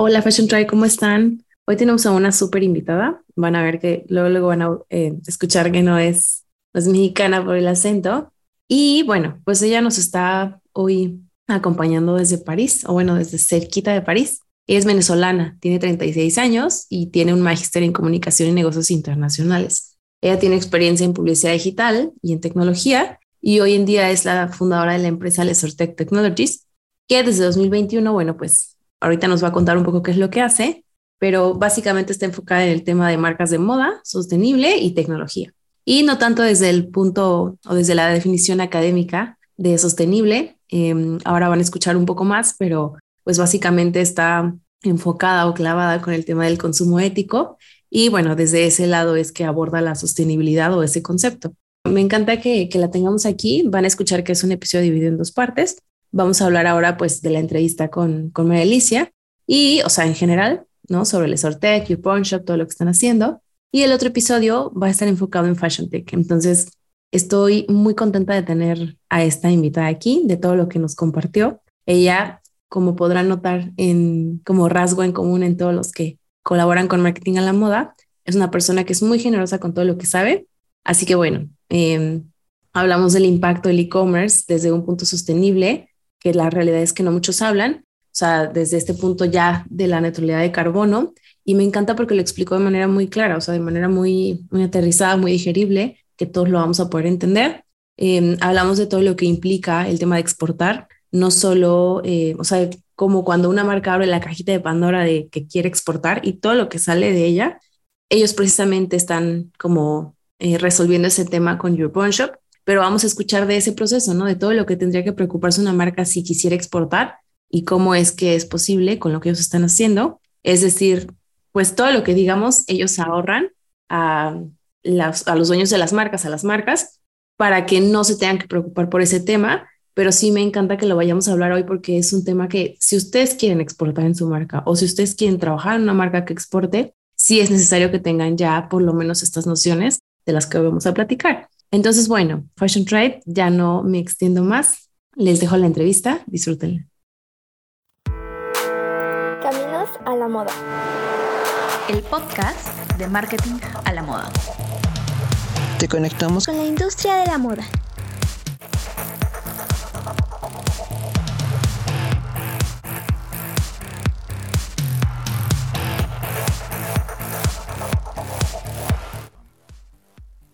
Hola Fashion Try, ¿cómo están? Hoy tenemos a una súper invitada. Van a ver que luego, luego van a eh, escuchar que no es, no es mexicana por el acento. Y bueno, pues ella nos está hoy acompañando desde París, o bueno, desde cerquita de París. es venezolana, tiene 36 años y tiene un magíster en comunicación y negocios internacionales. Ella tiene experiencia en publicidad digital y en tecnología y hoy en día es la fundadora de la empresa Lesortech Technologies, que desde 2021, bueno, pues Ahorita nos va a contar un poco qué es lo que hace, pero básicamente está enfocada en el tema de marcas de moda, sostenible y tecnología. Y no tanto desde el punto o desde la definición académica de sostenible. Em, ahora van a escuchar un poco más, pero pues básicamente está enfocada o clavada con el tema del consumo ético. Y bueno, desde ese lado es que aborda la sostenibilidad o ese concepto. Me encanta que, que la tengamos aquí. Van a escuchar que es un episodio dividido en dos partes. Vamos a hablar ahora pues de la entrevista con, con María Alicia y, o sea, en general, ¿no? Sobre el Sortec, YouPorn Shop, todo lo que están haciendo. Y el otro episodio va a estar enfocado en Fashion Tech. Entonces, estoy muy contenta de tener a esta invitada aquí, de todo lo que nos compartió. Ella, como podrán notar en como rasgo en común en todos los que colaboran con marketing a la moda, es una persona que es muy generosa con todo lo que sabe. Así que bueno, em, hablamos del impacto del e-commerce desde un punto sostenible que la realidad es que no muchos hablan, o sea, desde este punto ya de la neutralidad de carbono. Y me encanta porque lo explicó de manera muy clara, o sea, de manera muy, muy aterrizada, muy digerible, que todos lo vamos a poder entender. Em, hablamos de todo lo que implica el tema de exportar, no solo, eh, o sea, como cuando una marca abre la cajita de Pandora de que quiere exportar y todo lo que sale de ella, ellos precisamente están como eh, resolviendo ese tema con Your Pawn Shop pero vamos a escuchar de ese proceso, ¿no? De todo lo que tendría que preocuparse una marca si quisiera exportar y cómo es que es posible con lo que ellos están haciendo. Es decir, pues todo lo que digamos, ellos ahorran a, los dueños de las marcas, a las marcas, para que no se tengan que preocupar por ese tema, pero sí me encanta que lo vayamos a hablar hoy porque es un tema que si ustedes quieren exportar en su marca o si ustedes quieren trabajar en una marca que exporte, sí es necesario que tengan ya por lo menos estas nociones de las que vamos a platicar. Entonces, bueno, Fashion Tribe, ya no me extiendo más. Les dejo la entrevista. Disfrútenla. Caminos a la moda. El podcast de marketing a la moda. Te conectamos con la industria de la moda.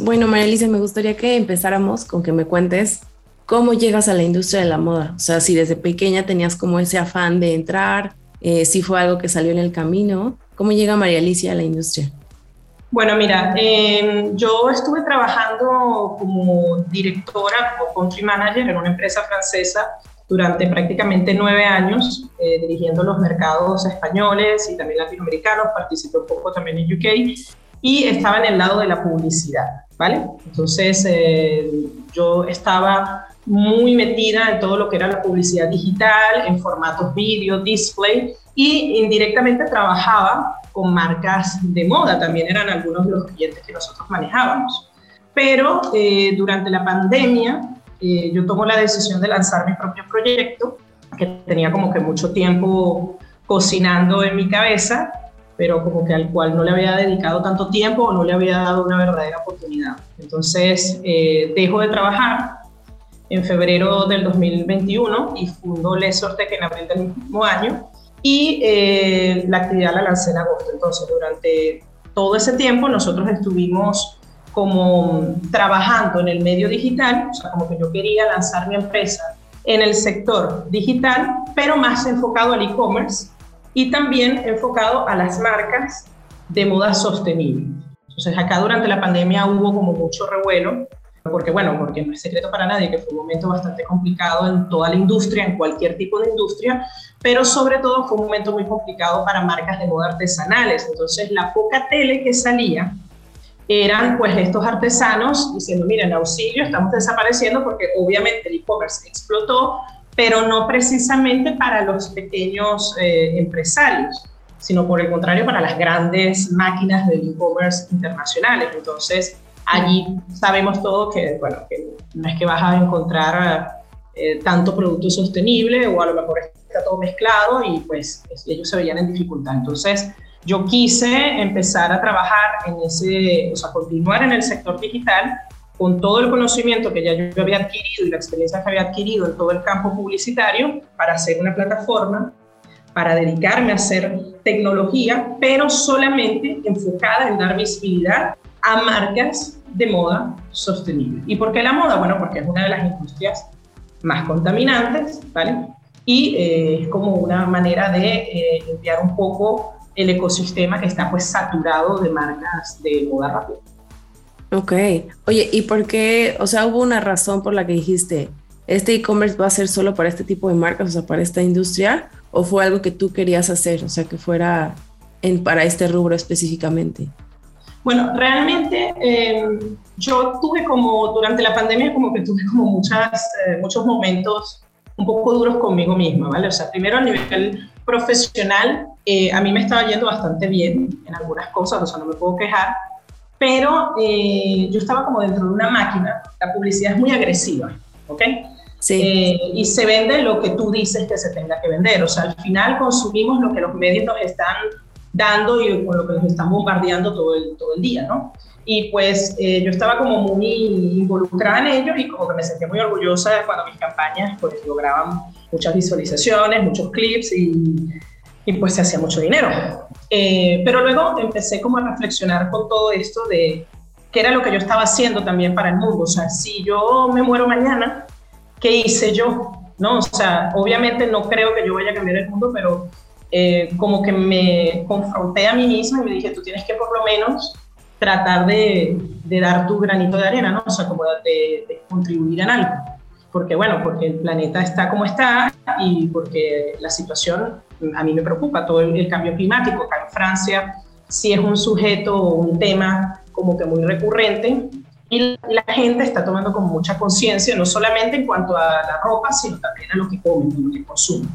Bueno, María Elisa, me gustaría que empezáramos con que me cuentes cómo llegas a la industria de la moda. O sea, si desde pequeña tenías como ese afán de entrar, eh, si fue algo que salió en el camino, ¿cómo llega María Alicia a la industria? Bueno, mira, em, yo estuve trabajando como directora o country manager en una empresa francesa durante prácticamente nueve años, eh, dirigiendo los mercados españoles y también latinoamericanos, participé un poco también en UK y estaba en el lado de la publicidad. ¿vale? Entonces, eh, yo estaba muy metida en todo lo que era la publicidad digital, en formatos vídeo, display, y indirectamente trabajaba con marcas de moda, también eran algunos de los clientes que nosotros manejábamos. Pero eh, durante la pandemia, eh, yo tomo la decisión de lanzar mi propio proyecto, que tenía como que mucho tiempo cocinando en mi cabeza, pero como que al cual no le había dedicado tanto tiempo o no le había dado una verdadera oportunidad. Entonces, eh, dejo de trabajar en febrero del 2021 y fundo Lesortec en abril del mismo año y eh, la actividad la lancé en agosto. Entonces, durante todo ese tiempo nosotros estuvimos como trabajando en el medio digital, o sea, como que yo quería lanzar mi empresa en el sector digital, pero más enfocado al e-commerce y también enfocado a las marcas de moda sostenible. Entonces acá durante la pandemia hubo como mucho revuelo, porque bueno, porque no es secreto para nadie que fue un momento bastante complicado en toda la industria, en cualquier tipo de industria, pero sobre todo fue un momento muy complicado para marcas de moda artesanales. Entonces la poca tele que salía eran pues estos artesanos diciendo, miren, auxilio, estamos desapareciendo porque obviamente el e-commerce explotó, pero no precisamente para los pequeños eh, empresarios, sino por el contrario para las grandes máquinas de e-commerce internacionales. Entonces, allí sabemos todo que, bueno, que no es que vas a encontrar eh, tanto producto sostenible o a lo mejor está todo mezclado y pues ellos se veían en dificultad. Entonces yo quise empezar a trabajar en ese, o sea, continuar en el sector digital con todo el conocimiento que ya yo había adquirido y la experiencia que había adquirido en todo el campo publicitario para hacer una plataforma, para dedicarme a hacer tecnología, pero solamente enfocada en dar visibilidad a marcas de moda sostenible. ¿Y por qué la moda? Bueno, porque es una de las industrias más contaminantes, ¿vale? Y eh, es como una manera de eh, limpiar un poco el ecosistema que está pues saturado de marcas de moda rápida. Ok. Oye, ¿y por qué? O sea, hubo una razón por la que dijiste, este e-commerce va a ser solo para este tipo de marcas, o sea, para esta industria, o fue algo que tú querías hacer, o sea, que fuera en, para este rubro específicamente? Bueno, realmente em, yo tuve como, durante la pandemia, como que tuve como muchas, eh, muchos momentos un poco duros conmigo misma, ¿vale? O sea, primero a nivel profesional, eh, a mí me estaba yendo bastante bien en algunas cosas, o sea, no me puedo quejar, pero eh, yo estaba como dentro de una máquina, la publicidad es muy agresiva, ¿ok? Sí. y se vende lo que tú dices que se tenga que vender, o sea, al final consumimos lo que los medios nos están dando y con lo que nos están bombardeando todo el, todo el día, ¿no? Y pues eh, yo estaba como muy involucrada en ello y como que me sentía muy orgullosa cuando mis campañas pues lograban muchas visualizaciones, muchos clips y, y pues se hacía mucho dinero. Eh, pero luego empecé como a reflexionar con todo esto de qué era lo que yo estaba haciendo también para el mundo. O sea, si yo me muero mañana, ¿qué hice yo? ¿No? O sea, obviamente no creo que yo vaya a cambiar el mundo, pero eh, como que me confronté a mí misma y me dije, tú tienes que por lo menos tratar de, de dar tu granito de arena, ¿no? O sea, como de, de, contribuir en algo. Porque, bueno, porque el planeta está como está y porque la situación a mí me preocupa, todo el, cambio climático. Acá en Francia sí es un sujeto o un tema como que muy recurrente y la gente está tomando con mucha conciencia, no solamente en cuanto a la ropa, sino también a lo que comen, a lo que consumen.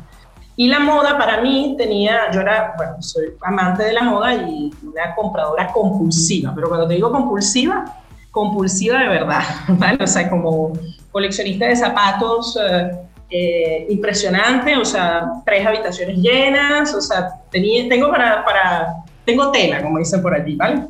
Y la moda para mí tenía, yo era, bueno, soy amante de la moda y una compradora compulsiva, pero cuando te digo compulsiva, compulsiva de verdad, ¿vale? O sea, como coleccionista de zapatos eh, eh, impresionante, o sea, tres habitaciones llenas, o sea, tenía, tengo para, para, tengo tela, como dicen por allí, ¿vale?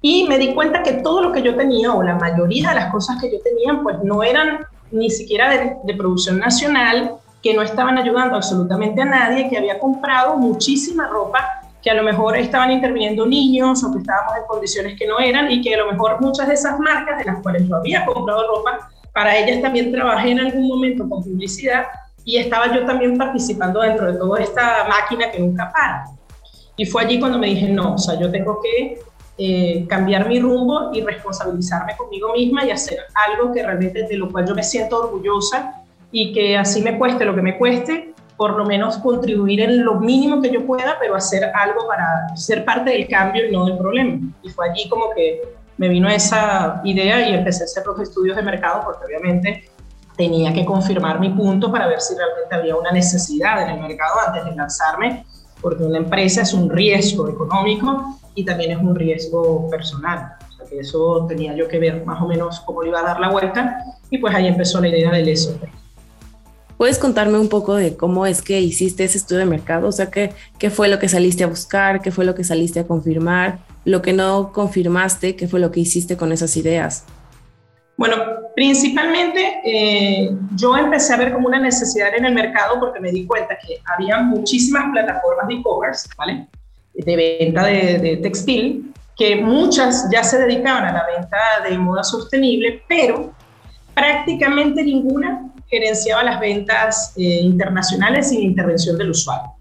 Y me di cuenta que todo lo que yo tenía, o la mayoría de las cosas que yo tenía, pues no eran ni siquiera de, de producción nacional, que no estaban ayudando absolutamente a nadie, que había comprado muchísima ropa, que a lo mejor estaban interviniendo niños o que estábamos en condiciones que no eran y que a lo mejor muchas de esas marcas de las cuales yo había comprado ropa, para ellas también trabajé en algún momento con publicidad y estaba yo también participando dentro de toda esta máquina que nunca para. Y fue allí cuando me dije, no, o sea, yo tengo que eh, cambiar mi rumbo y responsabilizarme conmigo misma y hacer algo que realmente de lo cual yo me siento orgullosa y que así me cueste lo que me cueste, por lo menos contribuir en lo mínimo que yo pueda, pero hacer algo para ser parte del cambio y no del problema. Y fue allí como que me vino esa idea y empecé a hacer los estudios de mercado porque obviamente tenía que confirmar mi punto para ver si realmente había una necesidad en el mercado antes de lanzarme, porque una empresa es un riesgo económico y también es un riesgo personal. O sea que eso tenía yo que ver más o menos cómo le iba a dar la vuelta y pues ahí empezó la idea del SOP. ¿Puedes contarme un poco de cómo es que hiciste ese estudio de mercado? O sea, ¿qué, ¿qué fue lo que saliste a buscar? ¿Qué fue lo que saliste a confirmar? Lo que no confirmaste, ¿qué fue lo que hiciste con esas ideas? Bueno, principalmente eh, yo empecé a ver como una necesidad en el mercado porque me di cuenta que había muchísimas plataformas de e-commerce, ¿vale? De venta de, textil, que muchas ya se dedicaban a la venta de moda sostenible, pero prácticamente ninguna gerenciaba las ventas eh, internacionales sin intervención del usuario.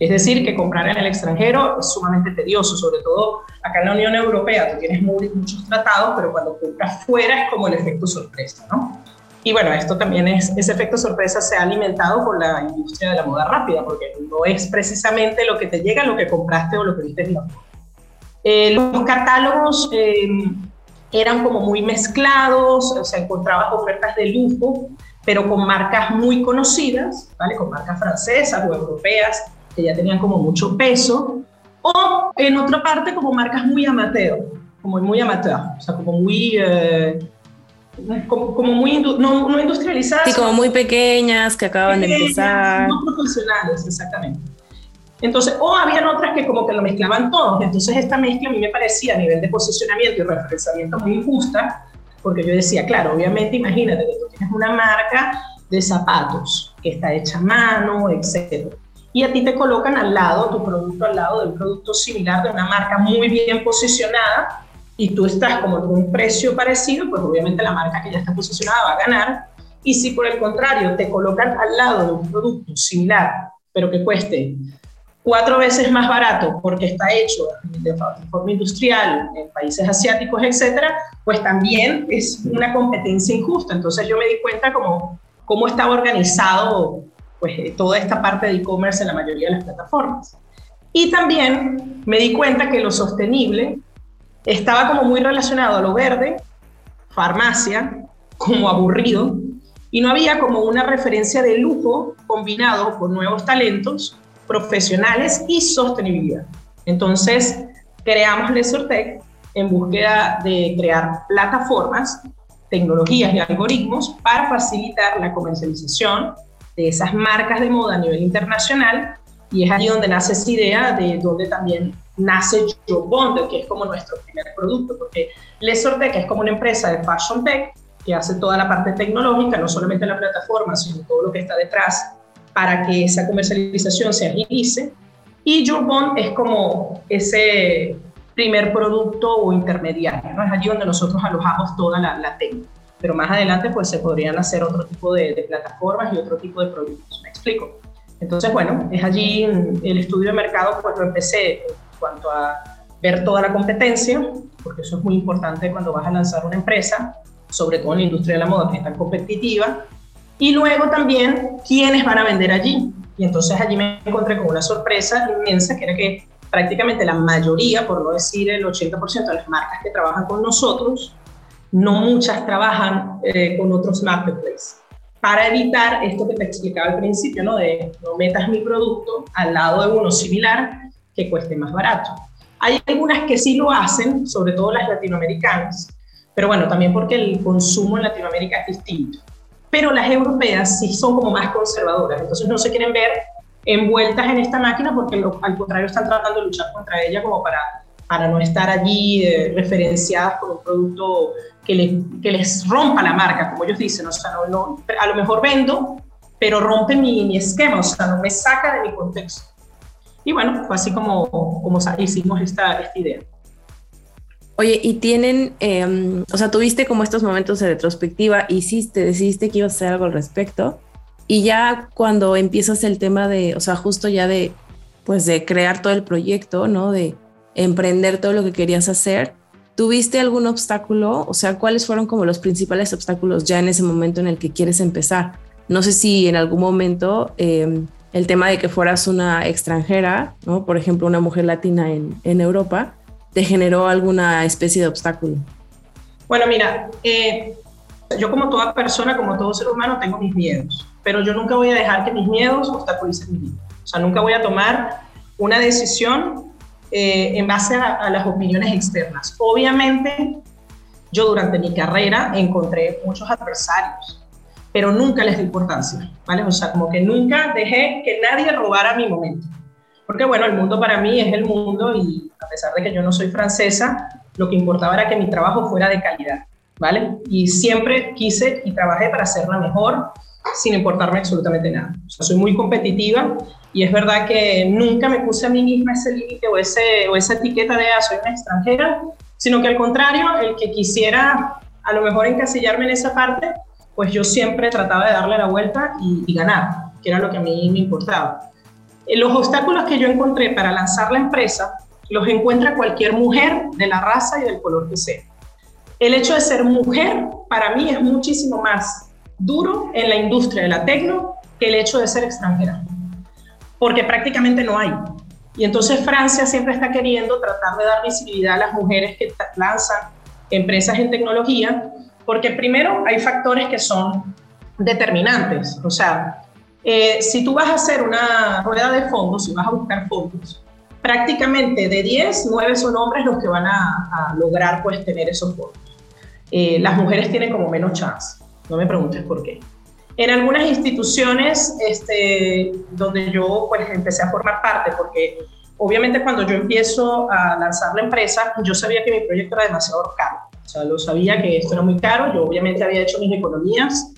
Es decir, que comprar en el extranjero es sumamente tedioso, sobre todo acá en la Unión Europea, tú tienes muchos tratados, pero cuando compras fuera es como el efecto sorpresa, ¿no? Y bueno, esto también es, ese efecto sorpresa se ha alimentado por la industria de la moda rápida, porque no es precisamente lo que te llega, lo que compraste o lo que viste en la eh, Los catálogos eh, eran como muy mezclados, o sea, encontrabas ofertas de lujo, pero con marcas muy conocidas, ¿vale? Con marcas francesas o europeas que ya tenían como mucho peso, o en otra parte como marcas muy amateur, como muy amateur, o sea, como muy, eh, como, como muy, no, no, industrializadas. Sí, como muy pequeñas, que acaban de empezar. No profesionales, exactamente. Entonces, o habían otras que como que lo mezclaban todos. Entonces, esta mezcla a mí me parecía a nivel de posicionamiento y referenciamiento muy injusta, porque yo decía, claro, obviamente, imagínate que tú tienes una marca de zapatos que está hecha a mano, etc. Y a ti te colocan al lado, tu producto al lado de un producto similar de una marca muy bien posicionada y tú estás como en un precio parecido, pues obviamente la marca que ya está posicionada va a ganar. Y si por el contrario te colocan al lado de un producto similar, pero que cueste cuatro veces más barato porque está hecho de forma industrial en países asiáticos, etcétera, pues también es una competencia injusta. Entonces yo me di cuenta como cómo estaba organizado pues, toda esta parte de e-commerce en la mayoría de las plataformas. Y también me di cuenta que lo sostenible estaba como muy relacionado a lo verde, farmacia, como aburrido, y no había como una referencia de lujo combinado con nuevos talentos profesionales y sostenibilidad. Entonces, creamos Lesortec en búsqueda de crear plataformas tecnologías y algoritmos para facilitar la comercialización de esas marcas de moda a nivel internacional y es ahí donde nace esa idea de donde también nace Joe Bond, que es como nuestro primer producto, porque Lesortec es como una empresa de fashion tech que hace toda la parte tecnológica, no solamente la plataforma, sino todo lo que está detrás para que esa comercialización se agilice. Y Joe Bond es como ese primer producto o intermediario, ¿no? Es allí donde nosotros alojamos toda la, la técnica. Pero más adelante pues se podrían hacer otro tipo de, de, plataformas y otro tipo de productos. ¿Me explico? Entonces, bueno, es allí el estudio de mercado, pues lo empecé en cuanto a ver toda la competencia, porque eso es muy importante cuando vas a lanzar una empresa, sobre todo en la industria de la moda que es tan competitiva, y luego también quiénes van a vender allí. Y entonces allí me encontré con una sorpresa inmensa, que era que prácticamente la mayoría, por no decir el 80% de las marcas que trabajan con nosotros, no muchas trabajan eh, con otros marketplaces. Para evitar esto que te explicaba al principio, ¿no? De no metas mi producto al lado de uno similar que cueste más barato. Hay algunas que sí lo hacen, sobre todo las latinoamericanas, pero bueno, también porque el consumo en Latinoamérica es distinto. Pero las europeas sí son como más conservadoras, entonces no se quieren ver envueltas en esta máquina porque al contrario están tratando de luchar contra ella como para, para no estar allí eh, referenciadas con un producto que, que, les rompa la marca, como ellos dicen, o sea, no, a lo mejor vendo, pero rompe mi, mi, esquema, o sea, no me saca de mi contexto. Y bueno, fue así como, como hicimos esta, esta idea. Oye, y tienen, eh, o sea, tuviste como estos momentos de retrospectiva, hiciste, decidiste que ibas a hacer algo al respecto. Y ya cuando empiezas el tema de, o sea, justo ya de, pues de crear todo el proyecto, ¿no? De emprender todo lo que querías hacer, ¿tuviste algún obstáculo? O sea, ¿cuáles fueron como los principales obstáculos ya en ese momento en el que quieres empezar? No sé si en algún momento eh, el tema de que fueras una extranjera, ¿no? Por ejemplo, una mujer latina en, en Europa, te generó alguna especie de obstáculo. Bueno, mira, eh, yo como toda persona, como todo ser humano, tengo mis miedos pero yo nunca voy a dejar que mis miedos obstaculicen mi vida. O sea, nunca voy a tomar una decisión eh, en base a, las opiniones externas. Obviamente, yo durante mi carrera encontré muchos adversarios, pero nunca les di importancia, ¿vale? O sea, como que nunca dejé que nadie robara mi momento. Porque bueno, el mundo para mí es el mundo y a pesar de que yo no soy francesa, lo que importaba era que mi trabajo fuera de calidad, ¿vale? Y siempre quise y trabajé para hacerla mejor sin importarme absolutamente nada. O sea, soy muy competitiva y es verdad que nunca me puse a mí misma ese límite o, o esa etiqueta de ah, soy una extranjera, sino que al contrario, el que quisiera a lo mejor encasillarme en esa parte, pues yo siempre trataba de darle la vuelta y, y ganar, que era lo que a mí me importaba. Eh, los obstáculos que yo encontré para lanzar la empresa los encuentra cualquier mujer de la raza y del color que sea. El hecho de ser mujer para mí es muchísimo más duro en la industria de la tecno que el hecho de ser extranjera, porque prácticamente no hay. Y entonces Francia siempre está queriendo tratar de dar visibilidad a las mujeres que lanzan empresas en tecnología, porque primero hay factores que son determinantes. O sea, eh, si tú vas a hacer una rueda de fondos, si vas a buscar fondos, prácticamente de 10, 9 son hombres los que van a, a lograr pues tener esos fondos. eh, las mujeres tienen como menos chance. No me preguntes por qué. En algunas instituciones este, donde yo pues empecé a formar parte, porque obviamente cuando yo empiezo a lanzar la empresa, yo sabía que mi proyecto era demasiado caro. O sea, lo sabía que esto era muy caro. Yo obviamente había hecho mis economías,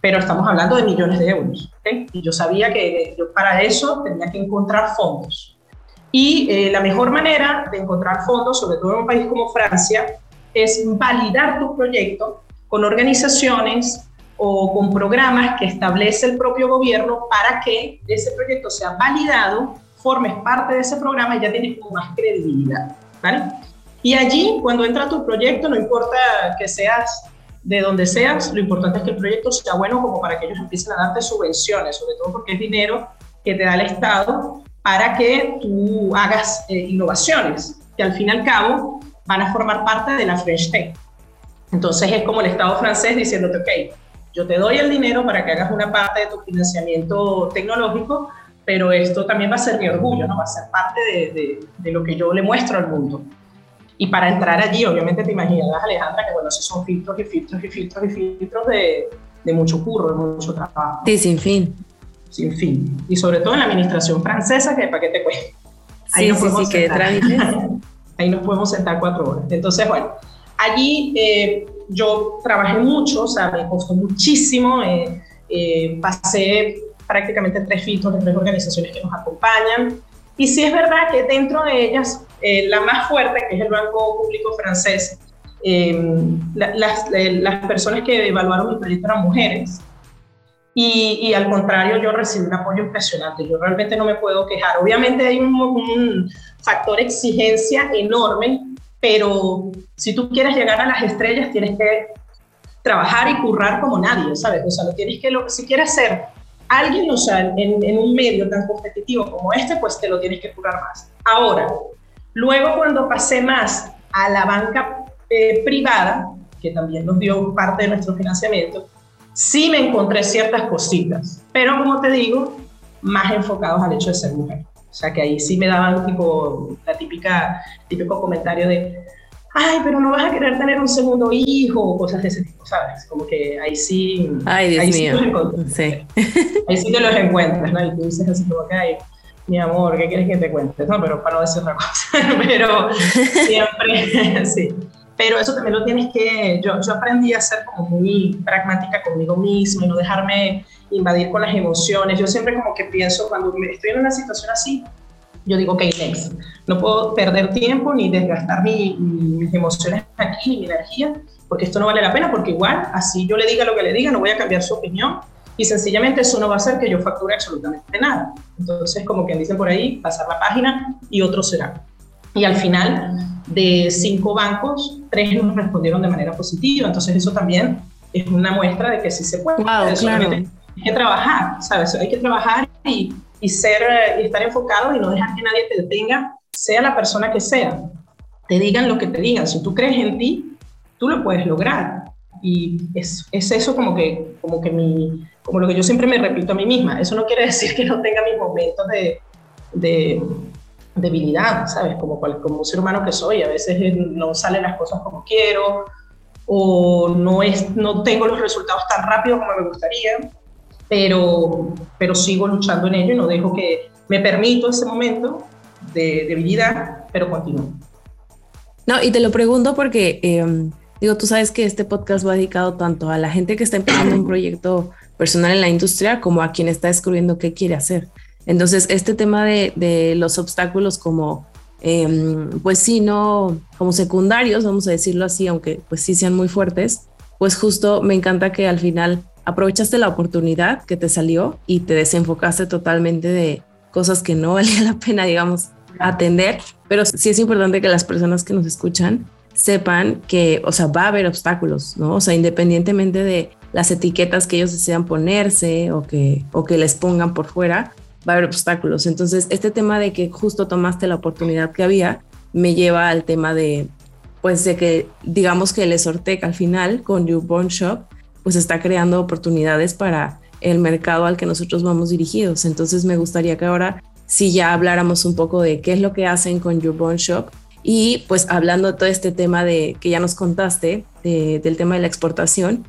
pero estamos hablando de millones de euros. Y yo sabía que yo para eso tenía que encontrar fondos. Y eh, la mejor manera de encontrar fondos, sobre todo en un país como Francia, es validar tu proyecto con organizaciones o con programas que establece el propio gobierno para que ese proyecto sea validado, formes parte de ese programa y ya tienes más credibilidad. ¿vale? Y allí, cuando entra tu proyecto, no importa que seas de donde seas, lo importante es que el proyecto sea bueno como para que ellos empiecen a darte subvenciones, sobre todo porque es dinero que te da el Estado para que tú hagas eh, innovaciones, que al fin y al cabo van a formar parte de la French Tech. Entonces es como el Estado francés diciéndote, ok, yo te doy el dinero para que hagas una parte de tu financiamiento tecnológico, pero esto también va a ser mi orgullo, ¿no? Va a ser parte de, de, lo que yo le muestro al mundo. Y para entrar allí, obviamente te imaginarás, Alejandra, que bueno, esos son filtros y filtros y filtros y filtros de, de mucho curro, de mucho trabajo. Sí, sin fin. Sin fin. Y sobre todo en la administración francesa, que para qué te cueste. Ahí sí, sí, sí, que Ahí nos podemos sentar cuatro horas. Entonces, bueno, allí eh, yo trabajé mucho, o sea, me costó muchísimo, eh, eh, pasé prácticamente tres filtros de tres organizaciones que nos acompañan. Y sí es verdad que dentro de ellas, la más fuerte, que es el Banco Público Francés, las, las, personas que evaluaron mi proyecto eran mujeres. Y, y, al contrario, yo recibí un apoyo impresionante. Yo realmente no me puedo quejar. Obviamente hay un, un factor exigencia enorme pero si tú quieres llegar a las estrellas, tienes que trabajar y currar como nadie, ¿sabes? O sea, lo tienes que, lo, si quieres ser alguien, o sea, en, en, un medio tan competitivo como este, pues te lo tienes que currar más. Ahora, luego cuando pasé más a la banca eh, privada, que también nos dio parte de nuestro financiamiento, sí me encontré ciertas cositas, pero como te digo, más enfocados al hecho de ser mujer. O sea, que ahí sí me daban tipo la típica, típico comentario de, ay, pero no vas a querer tener un segundo hijo o cosas de ese tipo, ¿sabes? Como que ahí sí... Ay, Dios ahí mío. Sí, Ahí sí te los encuentras, ¿no? Y tú dices así como que, ay, mi amor, ¿qué quieres que te cuente? No, pero para no decir otra cosa. pero siempre, sí. Pero eso también lo tienes que, yo, yo aprendí a ser como muy pragmática conmigo misma y no dejarme invadir con las emociones. Yo siempre como que pienso, cuando estoy en una situación así, yo digo, ok, next. No puedo perder tiempo ni desgastar mi, mis emociones aquí, ni mi energía, porque esto no vale la pena, porque igual, así yo le diga lo que le diga, no voy a cambiar su opinión y sencillamente eso no va a hacer que yo facture absolutamente nada. Entonces, como quien dice por ahí, pasar la página y otro será. Y al final, de cinco bancos, tres nos respondieron de manera positiva. Entonces, eso también es una muestra de que sí se puede. Wow, claro hay que trabajar, ¿sabes? Hay que trabajar y, y ser, y estar enfocado y no dejar que nadie te detenga, sea la persona que sea. Te digan lo que te digan. Si tú crees en ti, tú lo puedes lograr. Y es, es eso como que, como que mi, como lo que yo siempre me repito a mí misma. Eso no quiere decir que no tenga mis momentos de, de debilidad, ¿sabes? Como, como un ser humano que soy. A veces no salen las cosas como quiero o no, es, no tengo los resultados tan rápido como me gustaría pero, pero sigo luchando en ello y no dejo que me permito ese momento de debilidad, pero continúo. No, y te lo pregunto porque, em, digo, tú sabes que este podcast va dedicado tanto a la gente que está empezando un proyecto personal en la industria como a quien está descubriendo qué quiere hacer. Entonces, este tema de, los obstáculos como, eh, pues sí, no, como secundarios, vamos a decirlo así, aunque pues sí sean muy fuertes, pues justo me encanta que al final aprovechaste la oportunidad que te salió y te desenfocaste totalmente de cosas que no valía la pena, digamos, atender. Pero sí es importante que las personas que nos escuchan sepan que, o sea, va a haber obstáculos, ¿no? O sea, independientemente de las etiquetas que ellos desean ponerse o que, o que les pongan por fuera, va a haber obstáculos. Entonces, este tema de que justo tomaste la oportunidad que había, me lleva al tema de, pues, de que digamos que el Sortec al final con Newborn Shop pues está creando oportunidades para el mercado al que nosotros vamos dirigidos. Entonces me gustaría que ahora si ya habláramos un poco de qué es lo que hacen con Your Bone Shop Y pues hablando todo este tema de que ya nos contaste, del tema de la exportación,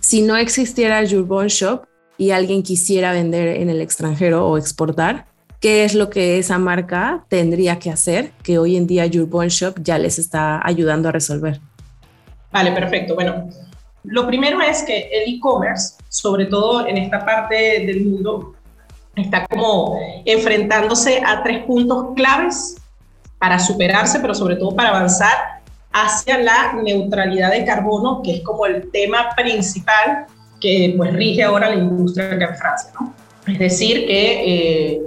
si no existiera Your Shop y alguien quisiera vender en el extranjero o exportar, ¿qué es lo que esa marca tendría que hacer que hoy en día Your Shop ya les está ayudando a resolver? Vale, perfecto. Bueno, lo primero es que el e-commerce, sobre todo en esta parte del mundo, está como enfrentándose a tres puntos claves para superarse, pero sobre todo para avanzar hacia la neutralidad de carbono, que es como el tema principal que pues rige ahora la industria acá en Francia. ¿no? Es decir, que eh,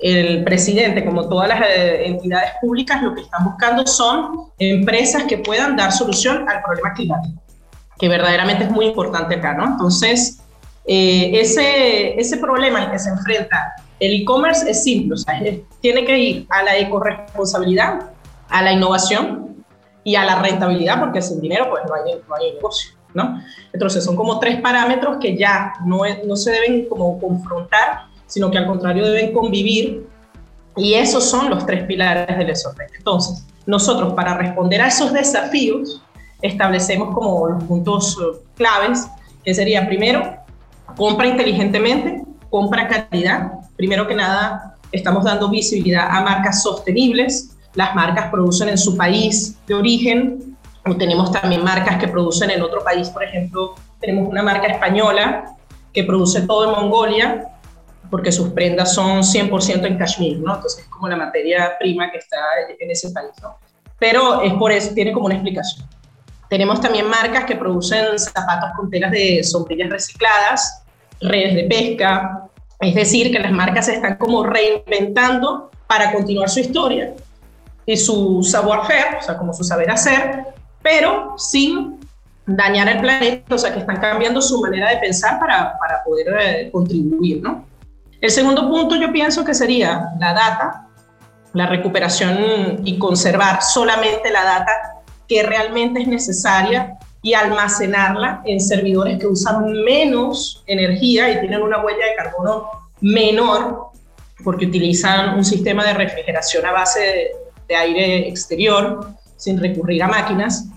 el presidente, como todas las eh, entidades públicas, lo que están buscando son empresas que puedan dar solución al problema climático, que verdaderamente es muy importante acá, ¿no? Entonces, eh, ese, ese problema al que se enfrenta el e-commerce es simple, o sea, tiene que ir a la ecoresponsabilidad, a la innovación y a la rentabilidad, porque sin dinero pues no hay, no hay negocio, ¿no? Entonces son como tres parámetros que ya no, no se deben como confrontar, sino que al contrario deben convivir y esos son los tres pilares del SOP. Entonces, nosotros para responder a esos desafíos establecemos como los puntos eh, claves, que sería primero, compra inteligentemente, compra calidad, primero que nada, estamos dando visibilidad a marcas sostenibles. Las marcas producen en su país de origen, o tenemos también marcas que producen en otro país, por ejemplo, tenemos una marca española que produce todo en Mongolia, porque sus prendas son 100% en Kashmir, ¿no? Entonces es como la materia prima que está en ese país, ¿no? Pero es por eso, tiene como una explicación. Tenemos también marcas que producen zapatos con telas de sombrillas recicladas, redes de pesca, es decir, que las marcas se están como reinventando para continuar su historia y su savoir-faire, o sea, como su saber hacer, pero sin dañar el planeta, o sea, que están cambiando su manera de pensar para, para poder eh, contribuir, ¿no? El segundo punto yo pienso que sería la data, la recuperación y conservar solamente la data que realmente es necesaria y almacenarla en servidores que usan menos energía y tienen una huella de carbono menor porque utilizan un sistema de refrigeración a base de, aire exterior sin recurrir a máquinas.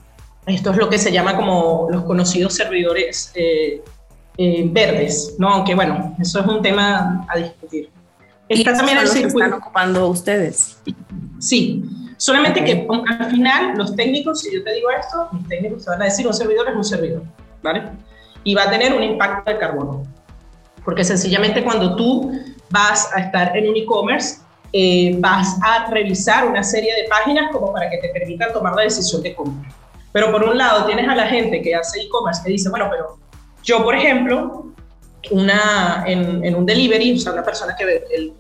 Esto es lo que se llama como los conocidos servidores eh, eh, verdes, ¿no? Aunque bueno, eso es un tema a discutir. Está también el circuito. están ocupando ustedes? Sí, Solamente que al final los técnicos, si yo te digo esto, los técnicos te van a decir un servidor es un servidor, ¿vale? Y va a tener un impacto de carbono. Porque sencillamente cuando tú vas a estar en un e-commerce, eh, vas a revisar una serie de páginas como para que te permitan tomar la decisión de compra. Pero por un lado tienes a la gente que hace e-commerce que dice, bueno, pero yo, por ejemplo, una, en, un delivery, o sea, una persona que el,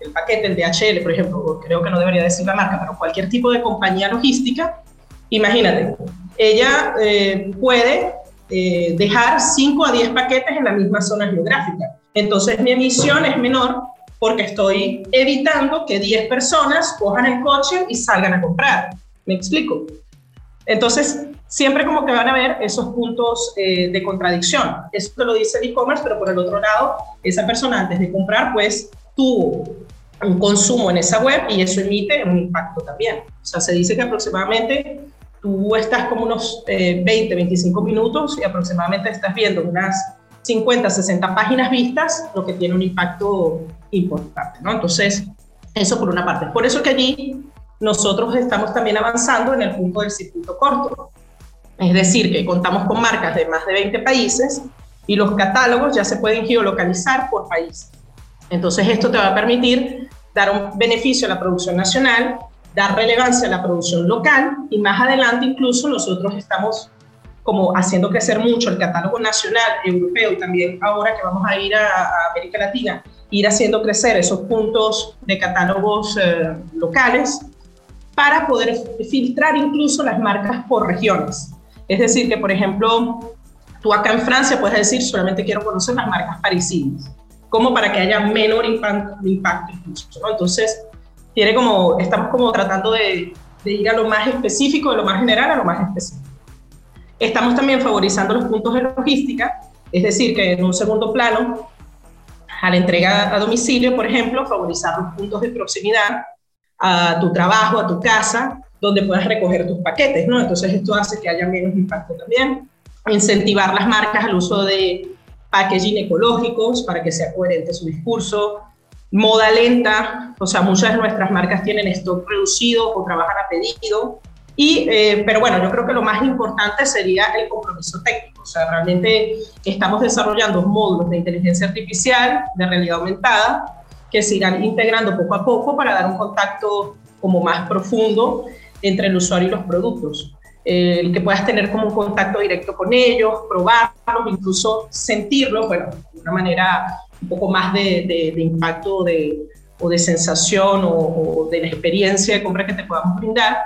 el paquete, el DHL, por ejemplo, creo que no debería decir la marca, pero cualquier tipo de compañía logística, imagínate, ella eh, puede eh, dejar 5 a 10 paquetes en la misma zona geográfica. Entonces mi emisión es menor porque estoy evitando que 10 personas cojan el coche y salgan a comprar. ¿Me explico? Entonces, siempre como que van a haber esos puntos eh, de contradicción. Esto lo dice el e-commerce, pero por el otro lado, esa persona antes de comprar, pues tuvo un consumo en esa web y eso emite un impacto también. O sea, se dice que aproximadamente tú estás como unos 20, eh, 25 minutos y aproximadamente estás viendo unas 50, 60 páginas vistas, lo que tiene un impacto importante, ¿no? Entonces, eso por una parte. Por eso que allí nosotros estamos también avanzando en el punto del circuito corto. Es decir, que contamos con marcas de más de 20 países y los catálogos ya se pueden geolocalizar por país. Entonces esto te va a permitir dar un beneficio a la producción nacional, dar relevancia a la producción local y más adelante incluso nosotros estamos como haciendo crecer mucho el catálogo nacional, europeo y también ahora que vamos a ir a, América Latina, ir haciendo crecer esos puntos de catálogos eh, locales para poder filtrar incluso las marcas por regiones. Es decir, que por ejemplo, tú acá en Francia puedes decir solamente quiero conocer las marcas parisinas como para que haya menor impacto, incluso, ¿no? Entonces, tiene como, estamos como tratando de, de ir a lo más específico, de lo más general a lo más específico. Estamos también favorizando los puntos de logística, es decir, que en un segundo plano, a la entrega a domicilio, por ejemplo, favorizar los puntos de proximidad a tu trabajo, a tu casa, donde puedas recoger tus paquetes, ¿no? Entonces esto hace que haya menos impacto también. Incentivar las marcas al uso de packaging ecológicos para que sea coherente su discurso. Moda lenta, o sea, muchas de nuestras marcas tienen stock reducido o trabajan a pedido. Y, eh, pero bueno, yo creo que lo más importante sería el compromiso técnico. O sea, realmente estamos desarrollando módulos de inteligencia artificial, de realidad aumentada, que se irán integrando poco a poco para dar un contacto como más profundo entre el usuario y los productos. el que puedas tener como un contacto directo con ellos, probarlos, incluso sentirlos, bueno, de una manera un poco más de, de, impacto de, o de sensación o, o, de la experiencia de compra que te podamos brindar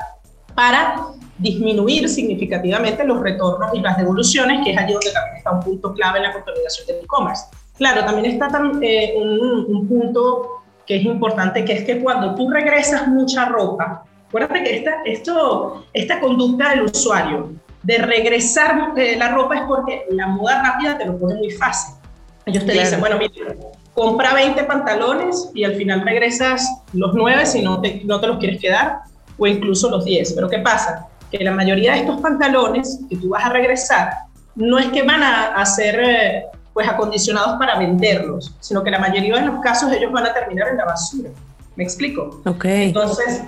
para disminuir significativamente los retornos y las devoluciones, que es allí donde también está un punto clave en la consolidación del e-commerce. Claro, también está eh, un, un, punto que es importante, que es que cuando tú regresas mucha ropa, acuérdate que esta, esto, esta conducta del usuario de regresar eh, la ropa es porque la moda rápida te lo pone muy fácil. Ellos te dicen, bueno, mira, compra 20 pantalones y al final regresas los 9 si no te, no te los quieres quedar, o incluso los 10. Pero ¿qué pasa? Que la mayoría de estos pantalones que tú vas a regresar no es que van a, a ser eh, pues acondicionados para venderlos, sino que la mayoría de los casos ellos van a terminar en la basura. ¿Me explico? Ok. Entonces,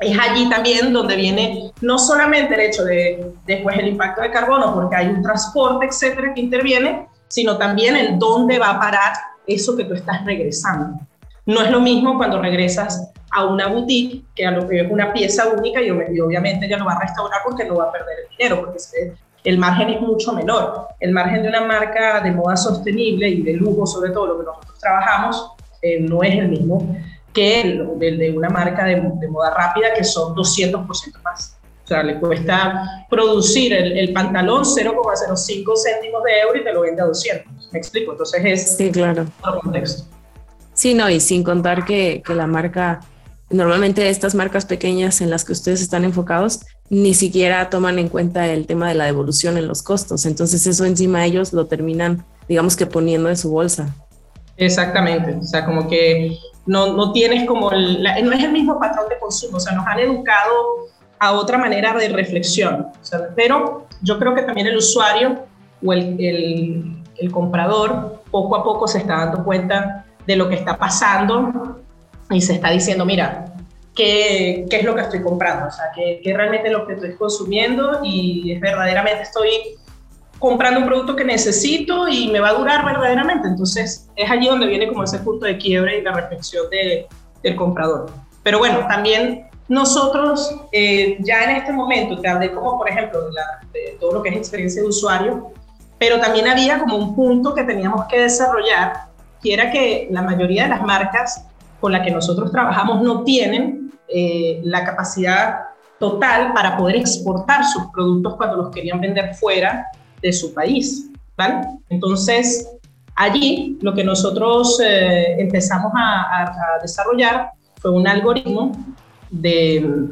es allí también donde viene no solamente el hecho de después el impacto de carbono, porque hay un transporte, etcétera, que interviene, sino también el dónde va a parar eso que tú estás regresando. No es lo mismo cuando regresas a una boutique que a lo que es una pieza única y, obviamente ya lo va a restaurar porque no va a perder el dinero, porque el margen es mucho menor. El margen de una marca de moda sostenible y de lujo, sobre todo lo que nosotros trabajamos, eh, no es el mismo que el, de una marca de, de, moda rápida que son 200% más. O sea, le cuesta producir el, el pantalón 0,05 céntimos de euro y te lo vende a 200. ¿Me explico? Entonces es sí, claro. otro contexto. Sí, no, y sin contar que, que la marca, normalmente estas marcas pequeñas en las que ustedes están enfocados, ni siquiera toman en cuenta el tema de la devolución en los costos. Entonces eso encima ellos lo terminan, digamos que poniendo en su bolsa. Exactamente, o sea, como que no, no tienes como, el, no es el mismo patrón de consumo, o sea, nos han educado a otra manera de reflexión, pero yo creo que también el usuario o el, el comprador poco a poco se está dando cuenta de lo que está pasando y se está diciendo, mira, ¿qué, qué es lo que estoy comprando? O sea, ¿qué, qué realmente es lo que estoy consumiendo y es verdaderamente estoy comprando un producto que necesito y me va a durar verdaderamente. Entonces, es allí donde viene como ese punto de quiebre y la reflexión de, del comprador. Pero bueno, también nosotros eh, ya en este momento, te hablé como por ejemplo de, la, de todo lo que es experiencia de usuario, pero también había como un punto que teníamos que desarrollar, que era que la mayoría de las marcas con las que nosotros trabajamos no tienen eh, la capacidad total para poder exportar sus productos cuando los querían vender fuera de su país, ¿vale? Entonces, allí lo que nosotros eh, empezamos a, desarrollar fue un algoritmo de,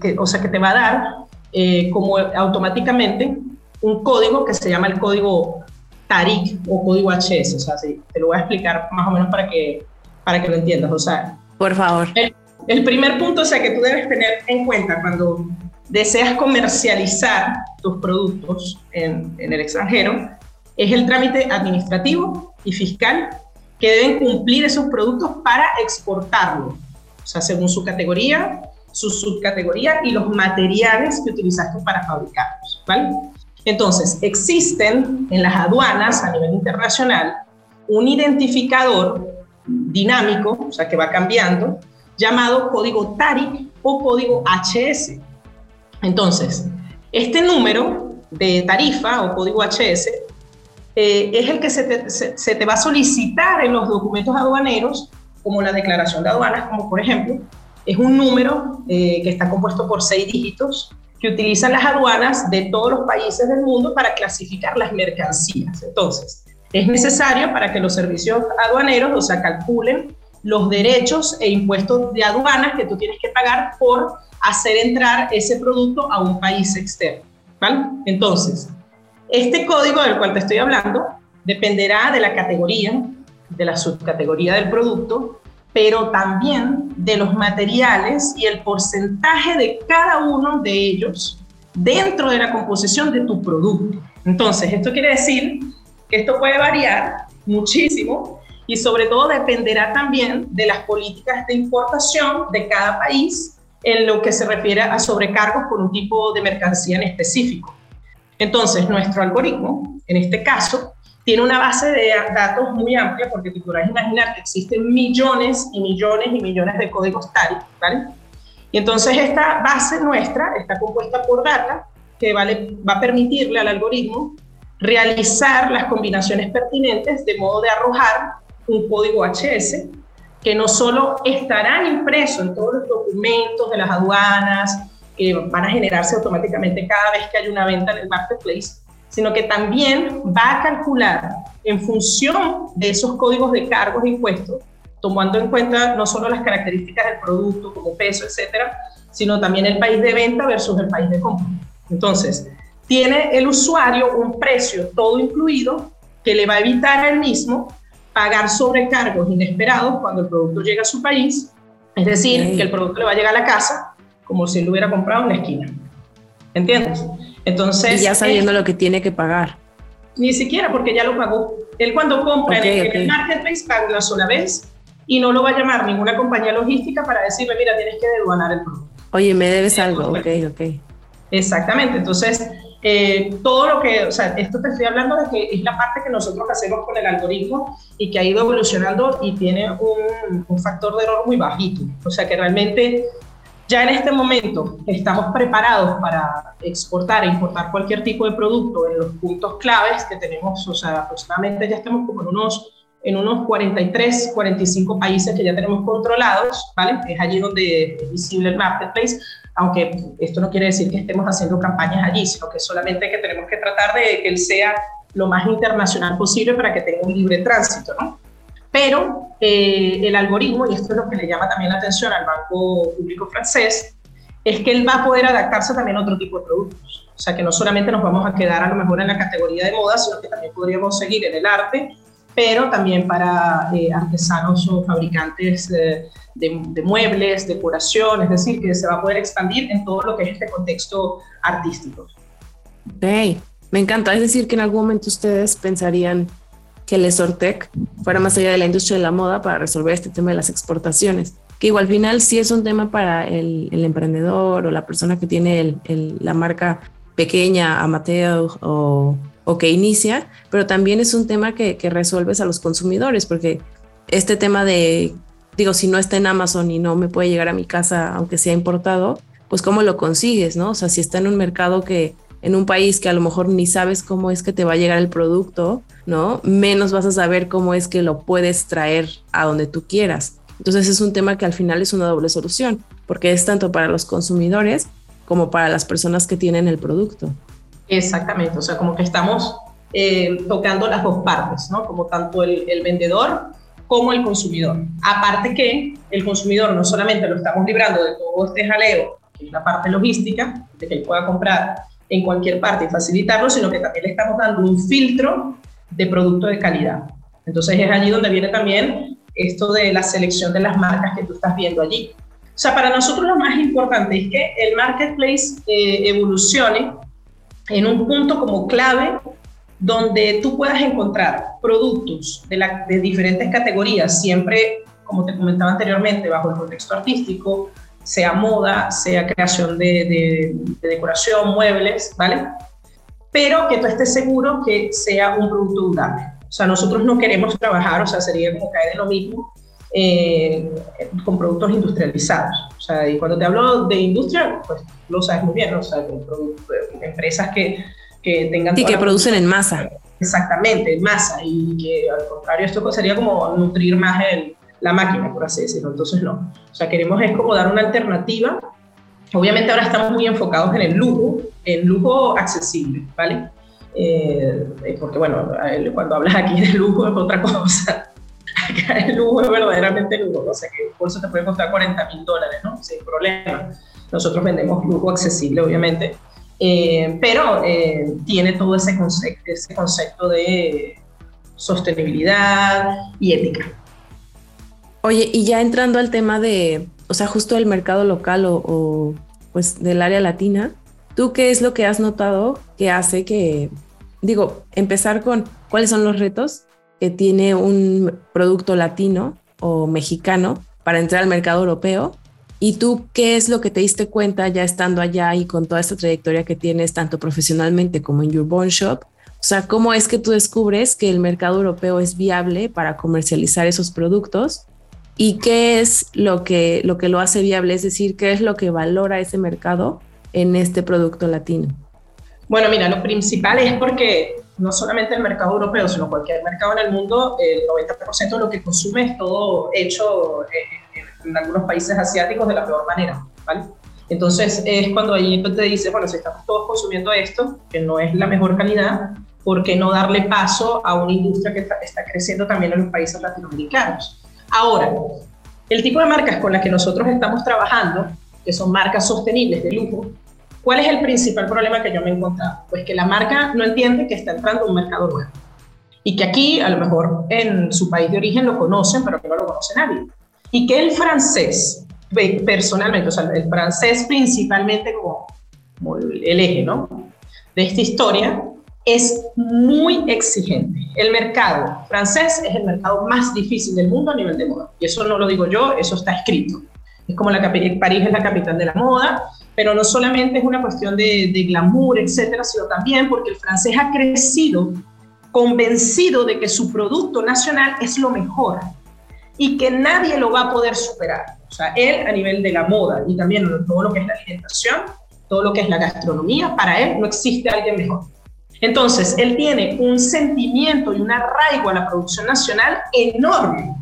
que, o sea, que te va a dar eh, como automáticamente un código que se llama el código TARIC o código HS, o sea, te lo voy a explicar más o menos para que, para que lo entiendas, o sea. Por favor. El, el primer punto, o sea, que tú debes tener en cuenta cuando deseas comercializar tus productos en, en, el extranjero, es el trámite administrativo y fiscal que deben cumplir esos productos para exportarlo, o sea, según su categoría, su subcategoría y los materiales que utilizaste para fabricarlos, ¿vale? Entonces, existen en las aduanas a nivel internacional un identificador dinámico, o sea, que va cambiando, llamado código TARIC o código HS. Entonces, este número de tarifa o código HS eh, es el que se te, va a solicitar en los documentos aduaneros, como la declaración de aduanas, como por ejemplo, es un número eh, que está compuesto por seis dígitos que utilizan las aduanas de todos los países del mundo para clasificar las mercancías. Entonces, es necesario para que los servicios aduaneros, o sea, calculen los derechos e impuestos de aduanas que tú tienes que pagar por hacer entrar ese producto a un país externo. ¿vale? Entonces, este código del cual te estoy hablando dependerá de la categoría, de la subcategoría del producto pero también de los materiales y el porcentaje de cada uno de ellos dentro de la composición de tu producto. Entonces, esto quiere decir esto puede variar muchísimo y sobre todo dependerá también de las políticas de importación de cada país en lo que se refiere a sobrecargos por un tipo de mercancía en específico. Entonces, nuestro algoritmo, en este caso, tiene una base de datos muy amplia porque te podrás imaginar que existen millones y millones y millones de códigos TARI, ¿vale? Y entonces esta base nuestra está compuesta por data que va a permitirle al algoritmo realizar las combinaciones pertinentes de modo de arrojar un código HS que no solo estará impreso en todos los documentos de las aduanas, que van a generarse automáticamente cada vez que hay una venta en el marketplace, sino que también va a calcular en función de esos códigos de cargos e impuestos, tomando en cuenta no solo las características del producto como peso, etcétera, sino también el país de venta versus el país de compra. Entonces, tiene el usuario un precio todo incluido que le va a evitar él mismo pagar sobrecargos inesperados cuando el producto llega a su país, es decir, que el producto le va a llegar a la casa como si lo hubiera comprado en la esquina. ¿Entiendes? Entonces... Y ya sabiendo lo que tiene que pagar. Ni siquiera porque ya lo pagó. Él cuando compra en, el marketplace paga una sola vez y no lo va a llamar ninguna compañía logística para decirle, mira, tienes que deduanar el producto. Oye, me debes algo, ok, ok. Exactamente, entonces eh, todo lo que, o sea, esto te estoy hablando de que es la parte que nosotros hacemos con el algoritmo y que ha ido evolucionando y tiene un, un factor de error muy bajito. O sea, que realmente ya en este momento estamos preparados para exportar e importar cualquier tipo de producto en los puntos claves que tenemos, o sea, aproximadamente ya estamos como en unos en unos 43, 45 países que ya tenemos controlados, ¿vale? Es allí donde es visible el marketplace, aunque esto no quiere decir que estemos haciendo campañas allí, sino que solamente que tenemos que tratar de que él sea lo más internacional posible para que tenga un libre tránsito, ¿no? Pero eh, el algoritmo, y esto es lo que le llama también la atención al Banco Público francés, es que él va a poder adaptarse también a otro tipo de productos. O sea, que no solamente nos vamos a quedar a lo mejor en la categoría de moda, sino que también podríamos seguir en el arte, pero también para eh, artesanos o fabricantes eh, de, muebles, decoración, es decir, que se va a poder expandir en todo lo que es este contexto artístico. Hey, me encanta, es decir, que en algún momento ustedes pensarían que el Sortec fuera más allá de la industria de la moda para resolver este tema de las exportaciones, que igual al final sí es un tema para el, emprendedor o la persona que tiene la marca pequeña, amateur o o que inicia, pero también es un tema que, resuelves a los consumidores, porque este tema de, digo, si no está en Amazon y no me puede llegar a mi casa, aunque sea importado, pues cómo lo consigues, ¿no? O sea, si está en un mercado que, en un país que a lo mejor ni sabes cómo es que te va a llegar el producto, ¿no? Menos vas a saber cómo es que lo puedes traer a donde tú quieras. Entonces es un tema que al final es una doble solución, porque es tanto para los consumidores como para las personas que tienen el producto. Exactamente, o sea, como que estamos eh, tocando las dos partes, ¿no? Como tanto el, vendedor como el consumidor. Aparte que el consumidor no solamente lo estamos librando de todo este jaleo, que es la parte logística, de que él pueda comprar en cualquier parte y facilitarlo, sino que también le estamos dando un filtro de producto de calidad. Entonces es allí donde viene también esto de la selección de las marcas que tú estás viendo allí. O sea, para nosotros lo más importante es que el marketplace eh, evolucione en un punto como clave donde tú puedas encontrar productos de, de diferentes categorías, siempre, como te comentaba anteriormente, bajo el contexto artístico, sea moda, sea creación de, de, decoración, muebles, ¿vale? Pero que tú estés seguro que sea un producto durable. O sea, nosotros no queremos trabajar, o sea, sería como caer en lo mismo, eh, con productos industrializados. O sea, y cuando te hablo de industria, pues lo sabes muy bien, ¿no? o sea, empresas que, que tengan... Y que producen en masa. Exactamente, en masa, y que al contrario esto sería como nutrir más el, la máquina, por así decirlo. Entonces no, o sea, queremos es como dar una alternativa. Obviamente ahora estamos muy enfocados en el lujo, en lujo accesible, ¿vale? Eh, porque bueno, cuando hablas aquí de lujo es otra cosa acá el lujo es verdaderamente lujo, o sea que por eso te puede costar 40 mil dólares, ¿no? Sin problema. Nosotros vendemos lujo accesible, obviamente, eh, pero eh, tiene todo ese concepto, ese concepto de sostenibilidad y ética. Oye, y ya entrando al tema de, o sea, justo el mercado local o, o pues del área latina, ¿tú qué es lo que has notado que hace que, digo, empezar con cuáles son los retos que tiene un producto latino o mexicano para entrar al mercado europeo? ¿Y tú qué es lo que te diste cuenta ya estando allá y con toda esta trayectoria que tienes tanto profesionalmente como en Your Bone Shop? O sea, ¿cómo es que tú descubres que el mercado europeo es viable para comercializar esos productos? ¿Y qué es lo que, lo que lo hace viable? Es decir, ¿qué es lo que valora ese mercado en este producto latino? Bueno, mira, lo principal es porque no solamente el mercado europeo, sino cualquier mercado en el mundo, el 90% de lo que consume es todo hecho en, en algunos países asiáticos de la peor manera, ¿vale? Entonces es cuando ahí te dices, bueno, si estamos todos consumiendo esto, que no es la mejor calidad, ¿por qué no darle paso a una industria que está creciendo también en los países latinoamericanos? Ahora, el tipo de marcas con las que nosotros estamos trabajando, que son marcas sostenibles de lujo, ¿cuál es el principal problema que yo me he encontrado? Pues que la marca no entiende que está entrando a un mercado nuevo. Y que aquí, a lo mejor en su país de origen lo conocen, pero que no lo conoce nadie. Y que el francés, personalmente, o sea, el francés principalmente como, como el eje, ¿no? De esta historia, es muy exigente. El mercado francés es el mercado más difícil del mundo a nivel de moda. Y eso no lo digo yo, eso está escrito. Es como la París es la capital de la moda, pero no solamente es una cuestión de, de glamour, etcétera, sino también porque el francés ha crecido convencido de que su producto nacional es lo mejor y que nadie lo va a poder superar. O sea, él a nivel de la moda y también todo lo que es la alimentación, todo lo que es la gastronomía, para él no existe alguien mejor. Entonces, él tiene un sentimiento y un arraigo a la producción nacional enorme.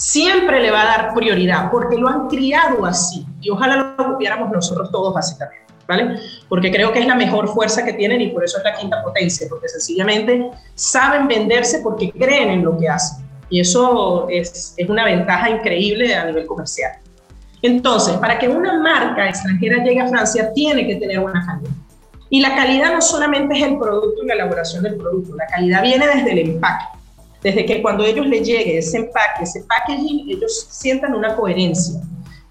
Siempre le va a dar prioridad porque lo han criado así y ojalá lo copiáramos nosotros todos básicamente, ¿vale? Porque creo que es la mejor fuerza que tienen y por eso es la quinta potencia, porque sencillamente saben venderse porque creen en lo que hacen. Y eso es, es una ventaja increíble a nivel comercial. Entonces, para que una marca extranjera llegue a Francia, tiene que tener una calidad. Y la calidad no solamente es el producto y la elaboración del producto, la calidad viene desde el empaque. Desde que cuando ellos les llegue ese empaque, ese packaging, ellos sientan una coherencia,